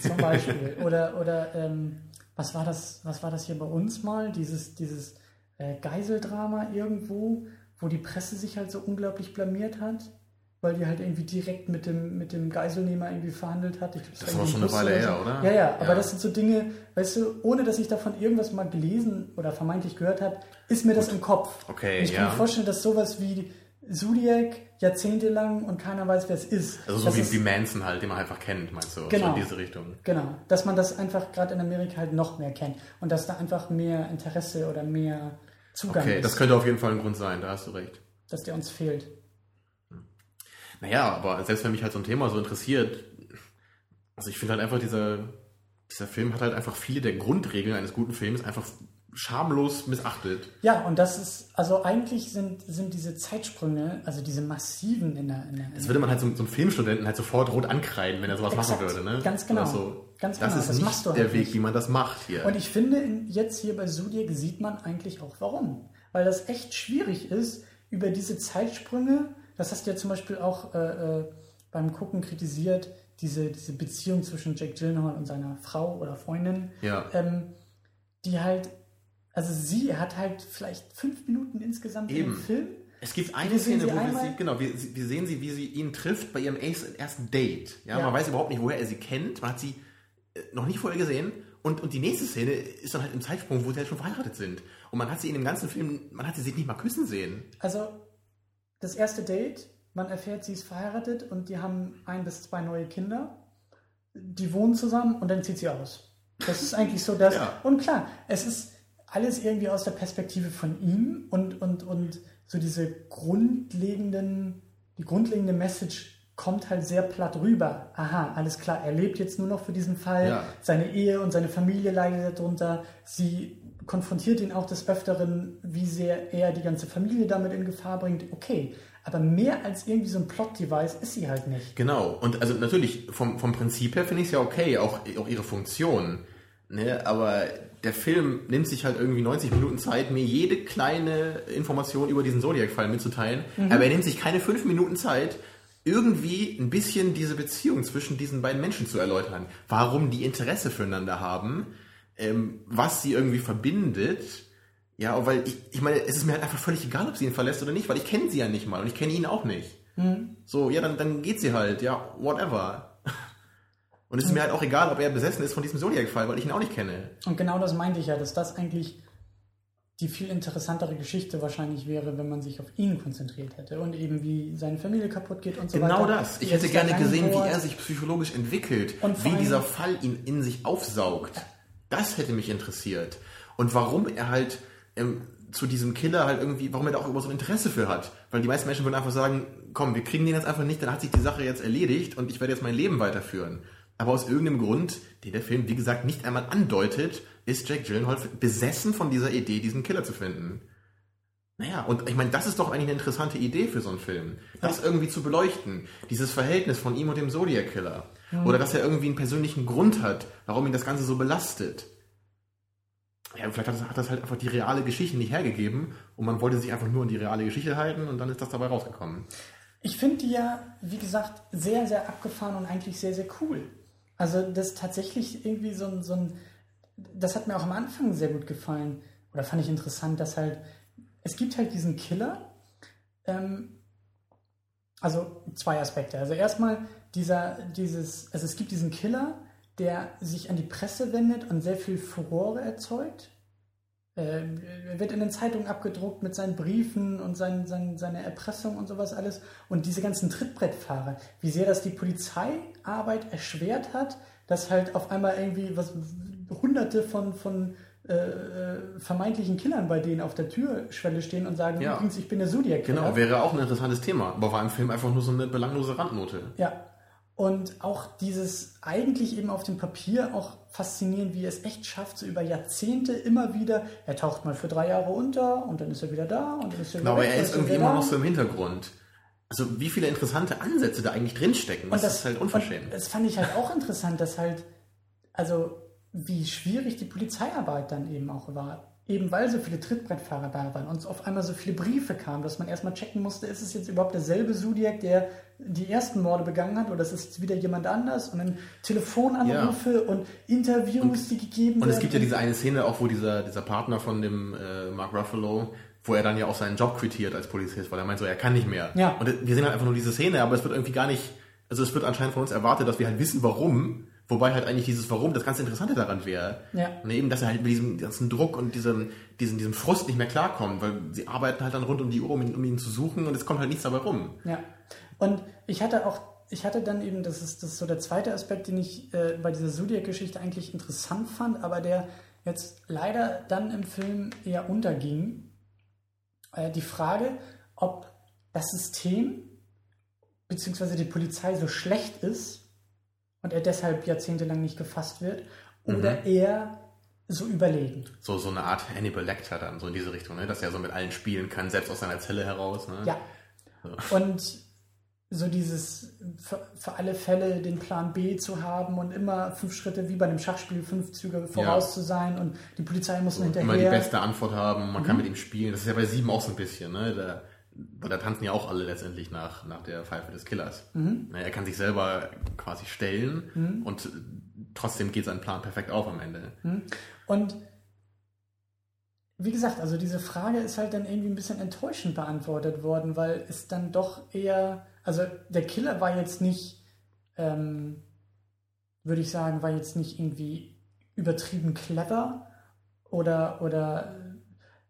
Zum Beispiel. oder oder ähm, was war das, was war das hier bei uns mal? Dieses, dieses äh, Geiseldrama irgendwo, wo die Presse sich halt so unglaublich blamiert hat, weil die halt irgendwie direkt mit dem, mit dem Geiselnehmer irgendwie verhandelt hat. Ich glaub, Das war war schon eine Weile her, oder? Ja, ja, aber Ja. das sind so Dinge, weißt du, ohne dass ich davon irgendwas mal gelesen oder vermeintlich gehört habe, ist mir das im Kopf. Okay, Und ich kann ja. mir vorstellen, dass sowas wie Zodiac jahrzehntelang und keiner weiß, wer es ist. Also so Das wie, wie Manson halt, den man einfach kennt, meinst du? Genau. So in diese Richtung. Genau, dass man das einfach gerade in Amerika halt noch mehr kennt und dass da einfach mehr Interesse oder mehr Zugang Okay, ist, das könnte auf jeden Fall ein Grund sein, da hast du recht. dass der uns fehlt. Naja, aber selbst wenn mich halt so ein Thema so interessiert, also ich finde halt einfach, dieser, dieser Film hat halt einfach viele der Grundregeln eines guten Films einfach schamlos missachtet. Ja, und das ist, also eigentlich sind, sind diese Zeitsprünge, also diese massiven in der... In der Das würde man halt so, so einem Filmstudenten halt sofort rot ankreiden, wenn er sowas Exakt. machen würde. Ne? Ganz genau. So. Ganz das genau. ist Das nicht machst du der halt Weg, nicht. wie man das macht hier. Und ich finde, in, jetzt hier bei Zodiac sieht man eigentlich auch warum. Weil das echt schwierig ist, über diese Zeitsprünge, das hast du ja zum Beispiel auch äh, äh, beim Gucken kritisiert, diese, diese Beziehung zwischen Jake Gyllenhaal und seiner Frau oder Freundin, Ja. ähm, die halt, also sie hat halt vielleicht fünf Minuten insgesamt Eben. im Film. Es gibt eine Szene, wo wir sie, genau, wir, wir sehen sie, wie sie ihn trifft bei ihrem ersten Date. Ja, Ja. man weiß überhaupt nicht, woher er sie kennt. Man hat sie äh, noch nicht vorher gesehen. Und, und die nächste Szene ist dann halt im Zeitsprung, wo sie halt schon verheiratet sind. Und man hat sie in dem ganzen Film, man hat sie sich nicht mal küssen sehen. Also das erste Date, man erfährt, sie ist verheiratet und die haben ein bis zwei neue Kinder. Die wohnen zusammen und dann zieht sie aus. Das ist eigentlich so das. Ja. Und klar, es ist alles irgendwie aus der Perspektive von ihm und, und, und so diese grundlegenden, die grundlegende Message kommt halt sehr platt rüber. Aha, alles klar, er lebt jetzt nur noch für diesen Fall. Ja. Seine Ehe und seine Familie leidet darunter. Sie konfrontiert ihn auch des Öfteren, wie sehr er die ganze Familie damit in Gefahr bringt. Okay, aber mehr als irgendwie so ein Plot-Device ist sie halt nicht. Genau. Und also natürlich, vom, vom Prinzip her finde ich es ja okay, auch, auch ihre Funktion. Ne? Aber der Film nimmt sich halt irgendwie 90 Minuten Zeit, mir jede kleine Information über diesen Zodiac-Fall mitzuteilen. Aber er nimmt sich keine fünf Minuten Zeit, irgendwie ein bisschen diese Beziehung zwischen diesen beiden Menschen zu erläutern. Warum die Interesse füreinander haben, ähm, was sie irgendwie verbindet. Ja, weil ich, ich meine, es ist mir halt einfach völlig egal, ob sie ihn verlässt oder nicht, weil ich kenne sie ja nicht mal und ich kenne ihn auch nicht. So, ja, dann, dann geht sie halt, ja, whatever. Und es ist mir halt auch egal, ob er besessen ist von diesem Zodiac-Fall, weil ich ihn auch nicht kenne. Und genau das meinte ich ja, dass das eigentlich die viel interessantere Geschichte wahrscheinlich wäre, wenn man sich auf ihn konzentriert hätte und eben wie seine Familie kaputt geht und so Genau weiter. das. Ich hätte gerne gesehen, wie er sich psychologisch entwickelt, Und wie dieser Fall ihn in sich aufsaugt. Das hätte mich interessiert. Und warum er halt ähm, zu diesem Killer halt irgendwie, warum er da auch immer so ein Interesse für hat. Weil die meisten Menschen würden einfach sagen, komm, wir kriegen den jetzt einfach nicht, dann hat sich die Sache jetzt erledigt und ich werde jetzt mein Leben weiterführen. Aber aus irgendeinem Grund, den der Film, wie gesagt, nicht einmal andeutet, ist Jack Gyllenhaal besessen von dieser Idee, diesen Killer zu finden. Naja, und ich meine, das ist doch eigentlich eine interessante Idee für so einen Film. Das irgendwie zu beleuchten. Dieses Verhältnis von ihm und dem Zodiac Killer. Oder dass er irgendwie einen persönlichen Grund hat, warum ihn das Ganze so belastet. Ja, vielleicht hat das, hat das halt einfach die reale Geschichte nicht hergegeben und man wollte sich einfach nur an die reale Geschichte halten und dann ist das dabei rausgekommen. Ich finde die ja, wie gesagt, sehr, sehr abgefahren und eigentlich sehr, sehr cool. Also das tatsächlich irgendwie so ein, so ein, das hat mir auch am Anfang sehr gut gefallen oder fand ich interessant, dass halt, es gibt halt diesen Killer, ähm, also zwei Aspekte. Also erstmal dieser, dieses, also es gibt diesen Killer, der sich an die Presse wendet und sehr viel Furore erzeugt. Äh, Er wird in den Zeitungen abgedruckt mit seinen Briefen und seinen, seinen, seine Erpressung und sowas alles. Und diese ganzen Trittbrettfahrer, wie sehr das die Polizeiarbeit erschwert hat, dass halt auf einmal irgendwie was hunderte von, von äh, äh, vermeintlichen Killern bei denen auf der Türschwelle stehen und sagen, Ja. übrigens, ich bin der Zodiac-Killer. Genau, wäre auch ein interessantes Thema, aber war im Film einfach nur so eine belanglose Randnote. Ja. Und auch dieses eigentlich eben auf dem Papier auch faszinierend, wie er es echt schafft, so über Jahrzehnte immer wieder, er taucht mal für drei Jahre unter und dann ist er wieder da und dann ist er wieder Genau, aber er ist irgendwie immer da. noch so im Hintergrund. Also wie viele interessante Ansätze da eigentlich drinstecken, das, ist halt unverschämt. Und das fand ich halt auch interessant, dass halt, also wie schwierig die Polizeiarbeit dann eben auch war. Eben weil so viele Trittbrettfahrer da waren und auf einmal so viele Briefe kamen, dass man erstmal checken musste, ist es jetzt überhaupt derselbe Zodiac, der die ersten Morde begangen hat oder ist es wieder jemand anders? Und dann Telefonanrufe und Interviews, die gegeben Und werden. es gibt ja diese eine Szene auch, wo dieser, dieser Partner von dem äh, Mark Ruffalo, wo er dann ja auch seinen Job quittiert als Polizist, weil er meint so, er kann nicht mehr. Ja. Und wir sehen halt einfach nur diese Szene, aber es wird irgendwie gar nicht, also es wird anscheinend von uns erwartet, dass wir halt wissen, warum, wobei halt eigentlich dieses Warum das ganz Interessante daran wäre. Ja. Und eben, dass er halt mit diesem ganzen Druck und diesem, diesem, diesem Frust nicht mehr klarkommt, weil sie arbeiten halt dann rund um die Uhr, um ihn, um ihn zu suchen und es kommt halt nichts dabei rum. Ja. Und ich hatte auch, ich hatte dann eben, das ist, das ist so der zweite Aspekt, den ich äh, bei dieser Zodiac-Geschichte eigentlich interessant fand, aber der jetzt leider dann im Film eher unterging. Äh, die Frage, ob das System bzw. die Polizei so schlecht ist und er deshalb jahrzehntelang nicht gefasst wird oder er so überlegen. So, so eine Art Hannibal Lecter dann, so in diese Richtung, ne? dass er so mit allen spielen kann, selbst aus seiner Zelle heraus. Ne? Ja. Und so dieses für, für alle Fälle den Plan B zu haben und immer fünf Schritte wie bei einem Schachspiel, fünf Züge voraus zu sein und die Polizei muss nur Immer die hinterher. beste Antwort haben, man kann mit ihm spielen. Das ist ja bei sieben auch so ein bisschen, ne? Da, weil da tanzen ja auch alle letztendlich nach, nach der Pfeife des Killers. Mhm. Er kann sich selber quasi stellen mhm. und trotzdem geht sein Plan perfekt auf am Ende. Mhm. Und wie gesagt, also diese Frage ist halt dann irgendwie ein bisschen enttäuschend beantwortet worden, weil es dann doch eher, also der Killer war jetzt nicht, ähm, würde ich sagen, war jetzt nicht irgendwie übertrieben clever oder, oder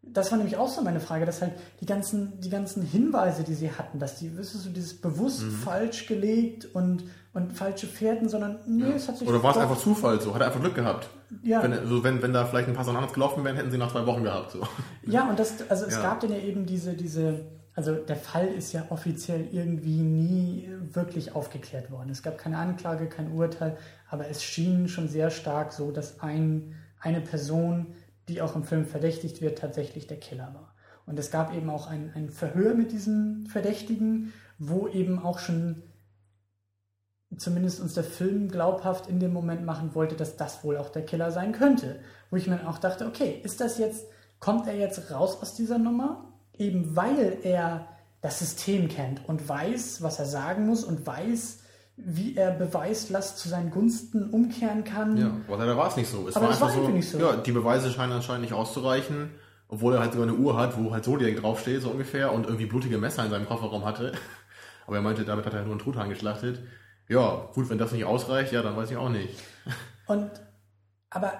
das war nämlich auch so meine Frage, dass halt die ganzen, die ganzen Hinweise, die sie hatten, dass die, wirst du, so dieses bewusst mhm. falsch gelegt und, und falsche Fährten, sondern nee, ja. es hat sich. Oder war es einfach Zufall so? Hat er einfach Glück gehabt? Ja. Wenn, also wenn, wenn da vielleicht ein paar Sachen anders gelaufen wären, hätten sie nach zwei Wochen gehabt. So. Ja, und das, also es ja. gab dann ja eben diese, diese, also der Fall ist ja offiziell irgendwie nie wirklich aufgeklärt worden. Es gab keine Anklage, kein Urteil, aber es schien schon sehr stark so, dass ein, eine Person die auch im Film verdächtigt wird, tatsächlich der Killer war. Und es gab eben auch ein, ein Verhör mit diesem Verdächtigen, wo eben auch schon zumindest uns der Film glaubhaft in dem Moment machen wollte, dass das wohl auch der Killer sein könnte. Wo ich mir auch dachte, okay, ist das jetzt, kommt er jetzt raus aus dieser Nummer? Eben weil er das System kennt und weiß, was er sagen muss und weiß, wie er Beweislast zu seinen Gunsten umkehren kann. Ja, aber da war es nicht so. Es aber war einfach war so, nicht so. Ja, die Beweise scheinen anscheinend nicht auszureichen, obwohl er halt sogar eine Uhr hat, wo halt Zodiac draufsteht, so ungefähr, und irgendwie blutige Messer in seinem Kofferraum hatte. Aber er meinte, damit hat er nur einen Truthahn geschlachtet. Ja, gut, wenn das nicht ausreicht, ja, dann weiß ich auch nicht. Und, aber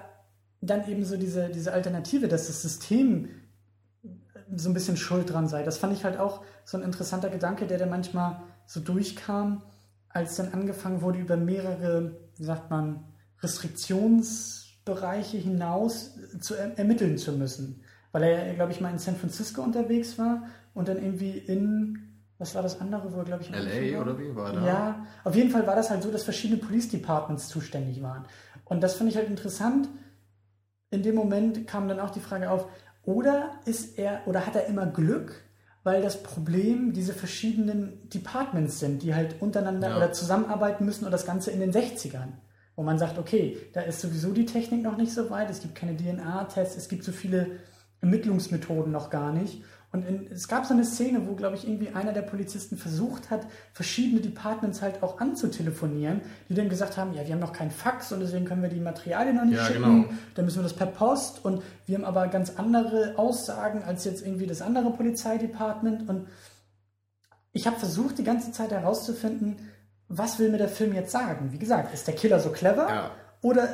dann eben so diese, diese Alternative, dass das System so ein bisschen schuld dran sei. Das fand ich halt auch so ein interessanter Gedanke, der da manchmal so durchkam als dann angefangen wurde, über mehrere, wie sagt man, Restriktionsbereiche hinaus zu er ermitteln zu müssen. Weil er, glaube ich, mal in San Francisco unterwegs war und dann irgendwie in, was war das andere, wo er, glaube ich, LA oder wie war das? Ja, auf jeden Fall war das halt so, dass verschiedene Police Departments zuständig waren. Und das fand ich halt interessant. In dem Moment kam dann auch die Frage auf, oder ist er, oder hat er immer Glück, weil das Problem diese verschiedenen Departments sind, die halt untereinander ja. oder zusammenarbeiten müssen und das Ganze in den 60ern. Wo man sagt, okay, da ist sowieso die Technik noch nicht so weit, es gibt keine DNA-Tests, es gibt so viele Ermittlungsmethoden noch gar nicht. Und in, es gab so eine Szene, wo, glaube ich, irgendwie einer der Polizisten versucht hat, verschiedene Departments halt auch anzutelefonieren, die dann gesagt haben, ja, wir haben noch keinen Fax und deswegen können wir die Materialien noch nicht ja, schicken. Genau. Dann müssen wir das per Post und wir haben aber ganz andere Aussagen als jetzt irgendwie das andere Polizeidepartement. Und ich habe versucht, die ganze Zeit herauszufinden, was will mir der Film jetzt sagen? Wie gesagt, ist der Killer so clever? Ja. Oder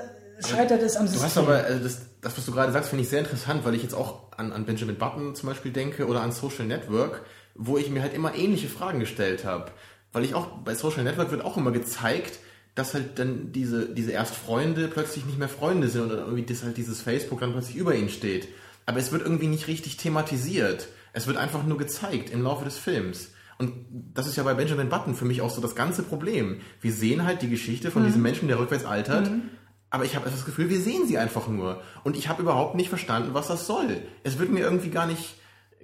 scheitert es am System? Du hast aber, also das, das, was du gerade sagst, finde ich sehr interessant, weil ich jetzt auch an, an Benjamin Button zum Beispiel denke oder an Social Network, wo ich mir halt immer ähnliche Fragen gestellt habe. Weil ich auch, bei Social Network wird auch immer gezeigt, dass halt dann diese, diese erst Freunde plötzlich nicht mehr Freunde sind oder irgendwie das halt dieses Facebook dann plötzlich über ihnen steht. Aber es wird irgendwie nicht richtig thematisiert. Es wird einfach nur gezeigt im Laufe des Films. Und das ist ja bei Benjamin Button für mich auch so das ganze Problem. Wir sehen halt die Geschichte von mhm. diesem Menschen, der rückwärts altert, mhm. Aber ich habe das Gefühl, wir sehen sie einfach nur. Und ich habe überhaupt nicht verstanden, was das soll. Es wird mir irgendwie gar nicht,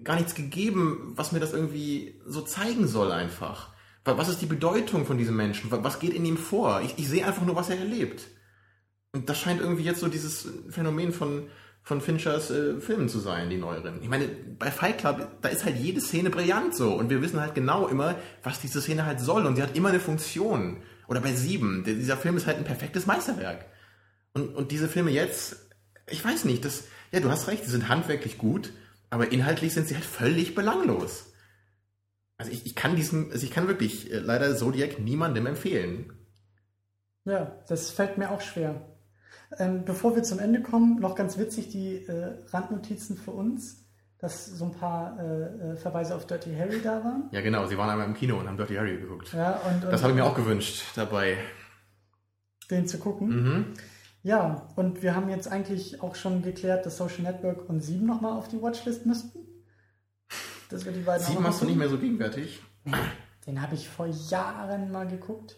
gar nichts gegeben, was mir das irgendwie so zeigen soll einfach. Was ist die Bedeutung von diesem Menschen? Was geht in ihm vor? Ich, ich sehe einfach nur, was er erlebt. Und das scheint irgendwie jetzt so dieses Phänomen von, von Finchers äh, Filmen zu sein, die neueren. Ich meine, bei Fight Club, da ist halt jede Szene brillant so. Und wir wissen halt genau immer, was diese Szene halt soll. Und sie hat immer eine Funktion. Oder bei Sieben, dieser Film ist halt ein perfektes Meisterwerk. Und, und diese Filme jetzt, ich weiß nicht, das, ja, du hast recht, die sind handwerklich gut, aber inhaltlich sind sie halt völlig belanglos. Also ich, ich kann diesem, also ich kann wirklich äh, leider Zodiac niemandem empfehlen. Ja, das fällt mir auch schwer. Ähm, bevor wir zum Ende kommen, noch ganz witzig die äh, Randnotizen für uns, dass so ein paar äh, äh Verweise auf Dirty Harry da waren. Ja, genau, sie waren einmal im Kino und haben Dirty Harry geguckt. Ja, und, und das habe ich mir auch gewünscht dabei. Den zu gucken. Mhm. Ja, und wir haben jetzt eigentlich auch schon geklärt, dass Social Network und 7 nochmal auf die Watchlist müssten. Dass wir die beiden 7 hast du nicht mehr so gegenwärtig? Den habe ich vor Jahren mal geguckt.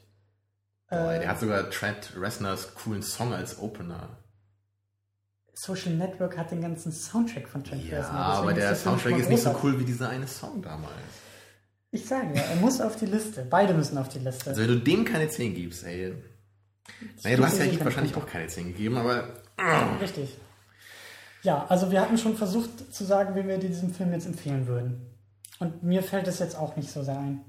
Boah, äh, der hat sogar Trent Reznors coolen Song als Opener. Social Network hat den ganzen Soundtrack von Trent ja, Reznor. Ja, aber der Soundtrack ist nicht so cool wie dieser eine Song damals. Ich sage ja, er muss auf die Liste. Beide müssen auf die Liste. Also wenn du dem keine 10 gibst, ey. Naja, du hast ja ihm wahrscheinlich auch keine 10 gegeben, aber. Richtig. Ja, also wir hatten schon versucht zu sagen, wie wir diesem Film jetzt empfehlen würden. Und mir fällt es jetzt auch nicht so sehr ein.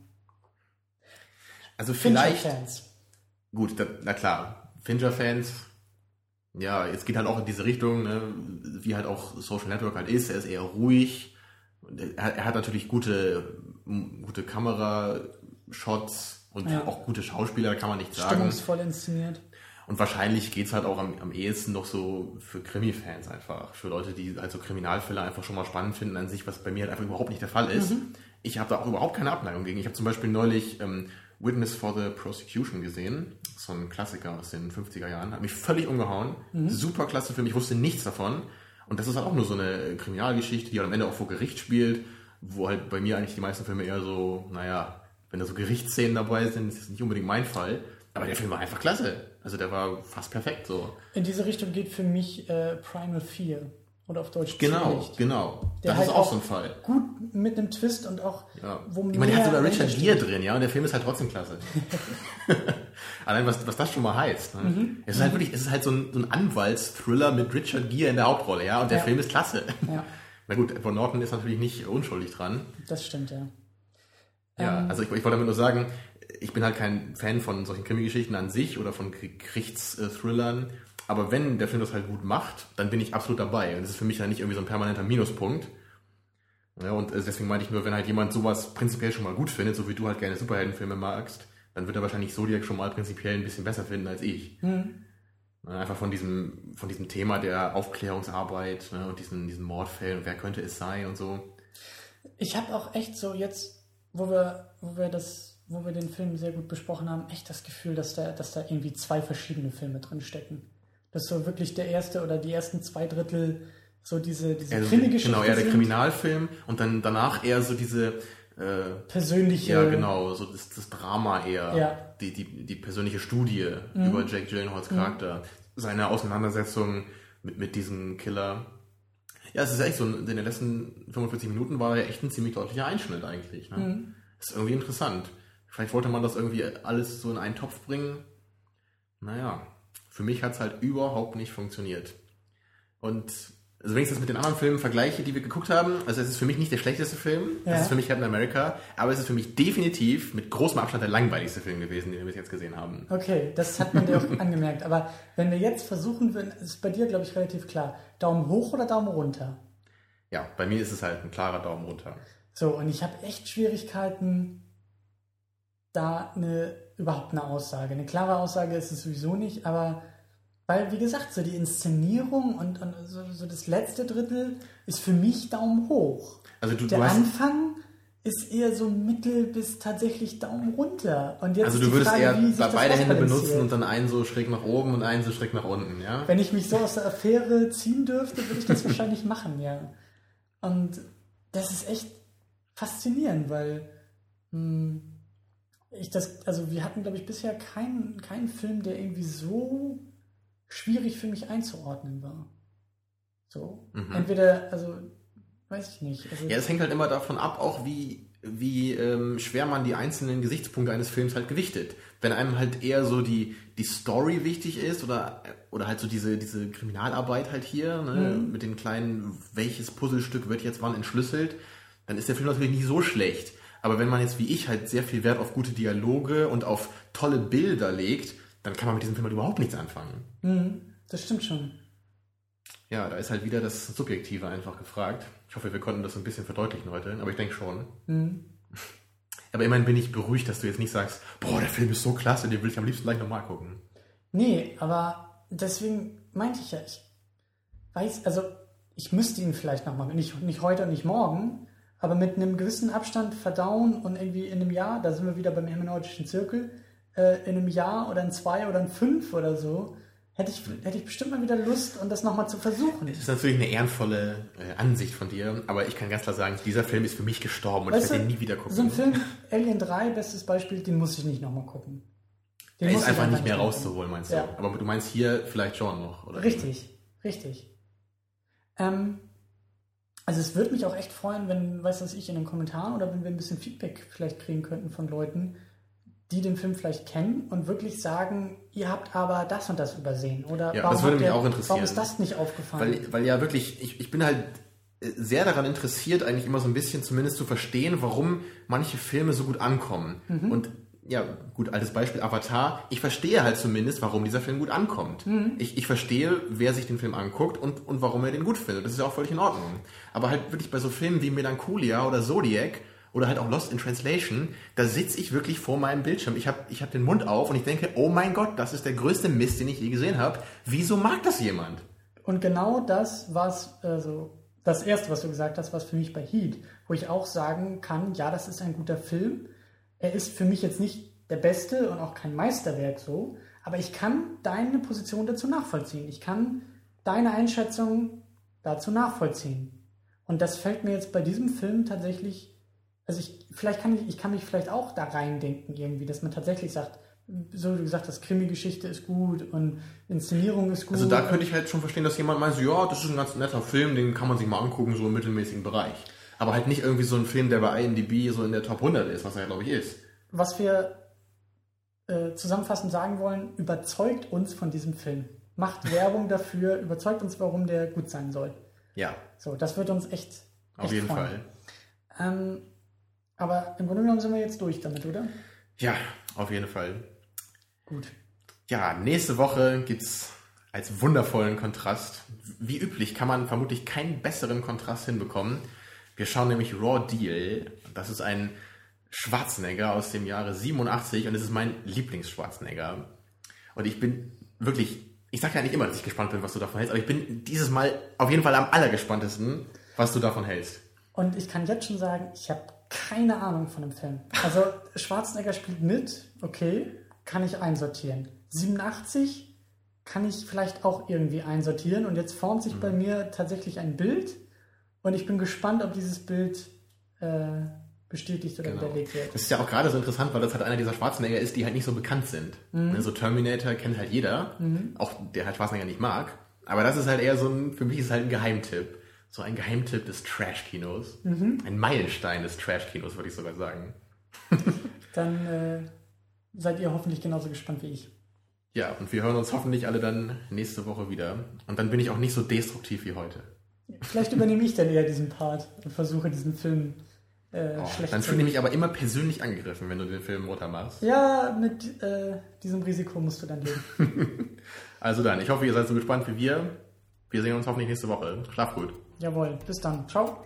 Also vielleicht. Fincher-Fans. Gut, da, na klar. Fincher-Fans, ja, es geht halt auch in diese Richtung, ne, wie halt auch Social Network halt ist. Er ist eher ruhig. Er, er hat natürlich gute, gute Kamerashots und Ja. auch gute Schauspieler, kann man nicht sagen. Stimmungsvoll inszeniert. Und wahrscheinlich geht's halt auch am, am ehesten noch so für Krimi-Fans einfach. Für Leute, die halt so Kriminalfälle einfach schon mal spannend finden an sich, was bei mir halt einfach überhaupt nicht der Fall ist. Ich habe da auch überhaupt keine Abneigung gegen. Ich habe zum Beispiel neulich ähm, Witness for the Prosecution gesehen. So ein Klassiker aus den 50er Jahren. Hat mich völlig umgehauen. Super klasse Film. Ich wusste nichts davon. Und das ist halt auch nur so eine Kriminalgeschichte, die halt am Ende auch vor Gericht spielt, wo halt bei mir eigentlich die meisten Filme eher so, naja, wenn da so Gerichtsszenen dabei sind, ist das nicht unbedingt mein Fall. Aber der Film war einfach klasse. Also der war fast perfekt so. In diese Richtung geht für mich äh, Primal Fear. Oder auf Deutsch Genau, Zwielicht. genau. Der das halt ist auch auch so ein Fall. Gut mit einem Twist und auch, Ja. wo Ich meine, der hat sogar Richard Gere drin, ja, und der Film ist halt trotzdem klasse. Allein was, was das schon mal heißt. Ne? Mhm. Es ist halt wirklich, es ist halt so ein, so ein Anwaltsthriller mit Richard Gere in der Hauptrolle, ja, und der Ja. Film ist klasse. Ja, Na gut, Edward Norton ist natürlich nicht unschuldig dran. das stimmt, ja. Ja, Ähm. also ich, ich wollte damit nur sagen, ich bin halt kein Fan von solchen Krimi-Geschichten an sich oder von Gerichtsthrillern. Aber wenn der Film das halt gut macht, dann bin ich absolut dabei. Und das ist für mich dann nicht irgendwie so ein permanenter Minuspunkt. Ja, und äh, deswegen meinte ich nur, wenn halt jemand sowas prinzipiell schon mal gut findet, so wie du halt gerne Superheldenfilme magst, dann wird er wahrscheinlich Zodiac schon mal prinzipiell ein bisschen besser finden als ich. Hm. Ja, Einfach von diesem, von diesem Thema der Aufklärungsarbeit ne, und diesen, diesen Mordfällen, wer könnte es sein und so. Ich habe auch echt so jetzt, wo wir, wo wir das, wo wir den Film sehr gut besprochen haben, echt das Gefühl, dass da, dass da irgendwie zwei verschiedene Filme drin stecken. Dass so wirklich der erste oder die ersten zwei Drittel so diese, diese Also, Krimi-Geschichte genau, eher der sind. Kriminalfilm und dann danach eher so diese, äh, persönliche. ja genau, so das, das Drama eher, Ja. die, die, die persönliche Studie über Jake Gyllenhaals Charakter, seine Auseinandersetzung mit, mit diesem Killer. Ja, es ist echt so, in den letzten 45 Minuten war ja echt ein ziemlich deutlicher Einschnitt eigentlich. Ne? Ist irgendwie interessant. Vielleicht wollte man das irgendwie alles so in einen Topf bringen. Naja, für mich hat es halt überhaupt nicht funktioniert. Und also wenn ich das mit den anderen Filmen vergleiche, die wir geguckt haben, also es ist für mich nicht der schlechteste Film, Ja. es ist für mich Captain America, aber es ist für mich definitiv mit großem Abstand der langweiligste Film gewesen, den wir bis jetzt gesehen haben. Okay, das hat man dir auch angemerkt. Aber wenn wir jetzt versuchen würden, ist bei dir, glaube ich, relativ klar. Daumen hoch oder Daumen runter? Ja, bei mir ist es halt ein klarer Daumen runter. So, und ich habe echt Schwierigkeiten, da eine, überhaupt eine Aussage. Eine klare Aussage ist es sowieso nicht, aber weil, wie gesagt, so die Inszenierung und, und so, so das letzte Drittel ist für mich Daumen hoch. Also du, Der du Anfang ist eher so mittel bis tatsächlich Daumen runter. Und jetzt also du würdest Frage, eher beide Hände benutzen und dann einen so schräg nach oben und einen so schräg nach unten, ja? Wenn ich mich so aus der Affäre ziehen dürfte, würde ich das wahrscheinlich machen, ja. Und das ist echt faszinierend, weil hm, ich das, also wir hatten, glaube ich, bisher keinen, keinen Film, der irgendwie so schwierig für mich einzuordnen war. So. Mhm. Entweder, also, weiß ich nicht. Also, Ja, es hängt halt immer davon ab, auch wie, wie ähm, schwer man die einzelnen Gesichtspunkte eines Films halt gewichtet. Wenn einem halt eher so die, die Story wichtig ist oder, oder halt so diese, diese Kriminalarbeit halt hier, ne, Mhm. mit den kleinen, welches Puzzlestück wird jetzt wann entschlüsselt, dann ist der Film natürlich nicht so schlecht. Aber wenn man jetzt wie ich halt sehr viel Wert auf gute Dialoge und auf tolle Bilder legt, dann kann man mit diesem Film halt überhaupt nichts anfangen. Hm, das stimmt schon. Ja, da ist halt wieder das Subjektive einfach gefragt. Ich hoffe, wir konnten das ein bisschen verdeutlichen heute, aber ich denke schon. Hm. Aber immerhin bin ich beruhigt, dass du jetzt nicht sagst, boah, der Film ist so klasse, den will ich am liebsten gleich nochmal gucken. Nee, aber deswegen meinte ich ja, ich weiß, also ich müsste ihn vielleicht nochmal, nicht, nicht heute und nicht morgen, aber mit einem gewissen Abstand verdauen und irgendwie in einem Jahr, da sind wir wieder beim hermeneutischen Zirkel, äh, in einem Jahr oder in zwei oder in fünf oder so, hätte ich, hätte ich bestimmt mal wieder Lust, um das nochmal zu versuchen. Das ist natürlich eine ehrenvolle äh, Ansicht von dir, aber ich kann ganz klar sagen, dieser Film ist für mich gestorben und Weißt ich werde du, den nie wieder gucken. So ein Film, Alien 3, bestes Beispiel, den muss ich nicht nochmal gucken. Den der muss ist ich einfach nicht mehr gucken. rauszuholen, meinst du? Ja. Aber du meinst hier vielleicht schon noch, oder? Richtig, richtig. Ähm, also es würde mich auch echt freuen, wenn, weiß was ich, in den Kommentaren oder wenn wir ein bisschen Feedback vielleicht kriegen könnten von Leuten, die den Film vielleicht kennen und wirklich sagen, ihr habt aber das und das übersehen. Oder Ja, warum, das würde habt mich ihr, auch interessieren. warum ist das nicht aufgefallen? Weil, weil ja wirklich, ich, ich bin halt äh, sehr daran interessiert, eigentlich immer so ein bisschen zumindest zu verstehen, warum manche Filme so gut ankommen. Mhm. Und ja, gut, altes Beispiel Avatar. Ich verstehe halt zumindest, warum dieser Film gut ankommt. Mhm. Ich, ich verstehe, wer sich den Film anguckt und, und warum er den gut findet. Das ist ja auch völlig in Ordnung. Aber halt wirklich bei so Filmen wie Melancholia oder Zodiac oder halt auch Lost in Translation, da sitze ich wirklich vor meinem Bildschirm. Ich habe ich hab den Mund auf und ich denke, oh mein Gott, das ist der größte Mist, den ich je gesehen habe. Wieso mag das jemand? Und genau das war also das erste, was du gesagt hast, was für mich bei Heat, wo ich auch sagen kann, ja, das ist ein guter Film. Er ist für mich jetzt nicht der beste und auch kein Meisterwerk so, aber ich kann deine Position dazu nachvollziehen. Ich kann deine Einschätzung dazu nachvollziehen. Und das fällt mir jetzt bei diesem Film tatsächlich, also ich, vielleicht kann ich, ich kann mich vielleicht auch da reindenken irgendwie, dass man tatsächlich sagt, so wie du gesagt hast, Krimi-Geschichte ist gut und Inszenierung ist gut. Also da könnte ich halt schon verstehen, dass jemand meint, so, ja, das ist ein ganz netter Film, den kann man sich mal angucken, so im mittelmäßigen Bereich. Aber halt nicht irgendwie so ein Film, der bei IMDb so in der Top 100 ist, was er ja, glaube ich, ist. Was wir äh, zusammenfassend sagen wollen, überzeugt uns von diesem Film. Macht Werbung dafür, überzeugt uns, warum der gut sein soll. Ja. So, das wird uns echt, echt Auf jeden freuen. Fall. Ähm, aber im Grunde genommen sind wir jetzt durch damit, oder? Ja, auf jeden Fall. Gut. Ja, nächste Woche gibt's als wundervollen Kontrast. Wie üblich kann man vermutlich keinen besseren Kontrast hinbekommen. Wir schauen nämlich Raw Deal. Das ist ein Schwarzenegger aus dem Jahre 87 und es ist mein Lieblings-Schwarzenegger. Und ich bin wirklich, ich sage ja nicht immer, dass ich gespannt bin, was du davon hältst, aber ich bin dieses Mal auf jeden Fall am allergespanntesten, was du davon hältst. Und ich kann jetzt schon sagen, ich habe keine Ahnung von dem Film. Also Schwarzenegger spielt mit, okay, kann ich einsortieren. 87 kann ich vielleicht auch irgendwie einsortieren und jetzt formt sich bei mir tatsächlich ein Bild und ich bin gespannt, ob dieses Bild äh, bestätigt oder Genau. widerlegt wird. Das ist ja auch gerade so interessant, weil das halt einer dieser Schwarzenegger ist, die halt nicht so bekannt sind. Ne, So Terminator kennt halt jeder, auch der halt Schwarzenegger nicht mag. Aber das ist halt eher so ein, für mich ist halt ein Geheimtipp. So ein Geheimtipp des Trash-Kinos. Ein Meilenstein des Trash-Kinos, würde ich sogar sagen. Dann äh, seid ihr hoffentlich genauso gespannt wie ich. Ja, und wir hören uns hoffentlich alle dann nächste Woche wieder. Und dann bin ich auch nicht so destruktiv wie heute. Vielleicht übernehme ich dann eher diesen Part und versuche diesen Film äh, Oh, schlecht dann fühle ich mich aber immer persönlich angegriffen, wenn du den Film runter machst. Ja, mit äh, diesem Risiko musst du dann leben. Also dann, ich hoffe, ihr seid so gespannt wie wir. Wir sehen uns hoffentlich nächste Woche. Schlaf gut. Jawohl, bis dann. Ciao.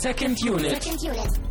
Second unit. Second unit.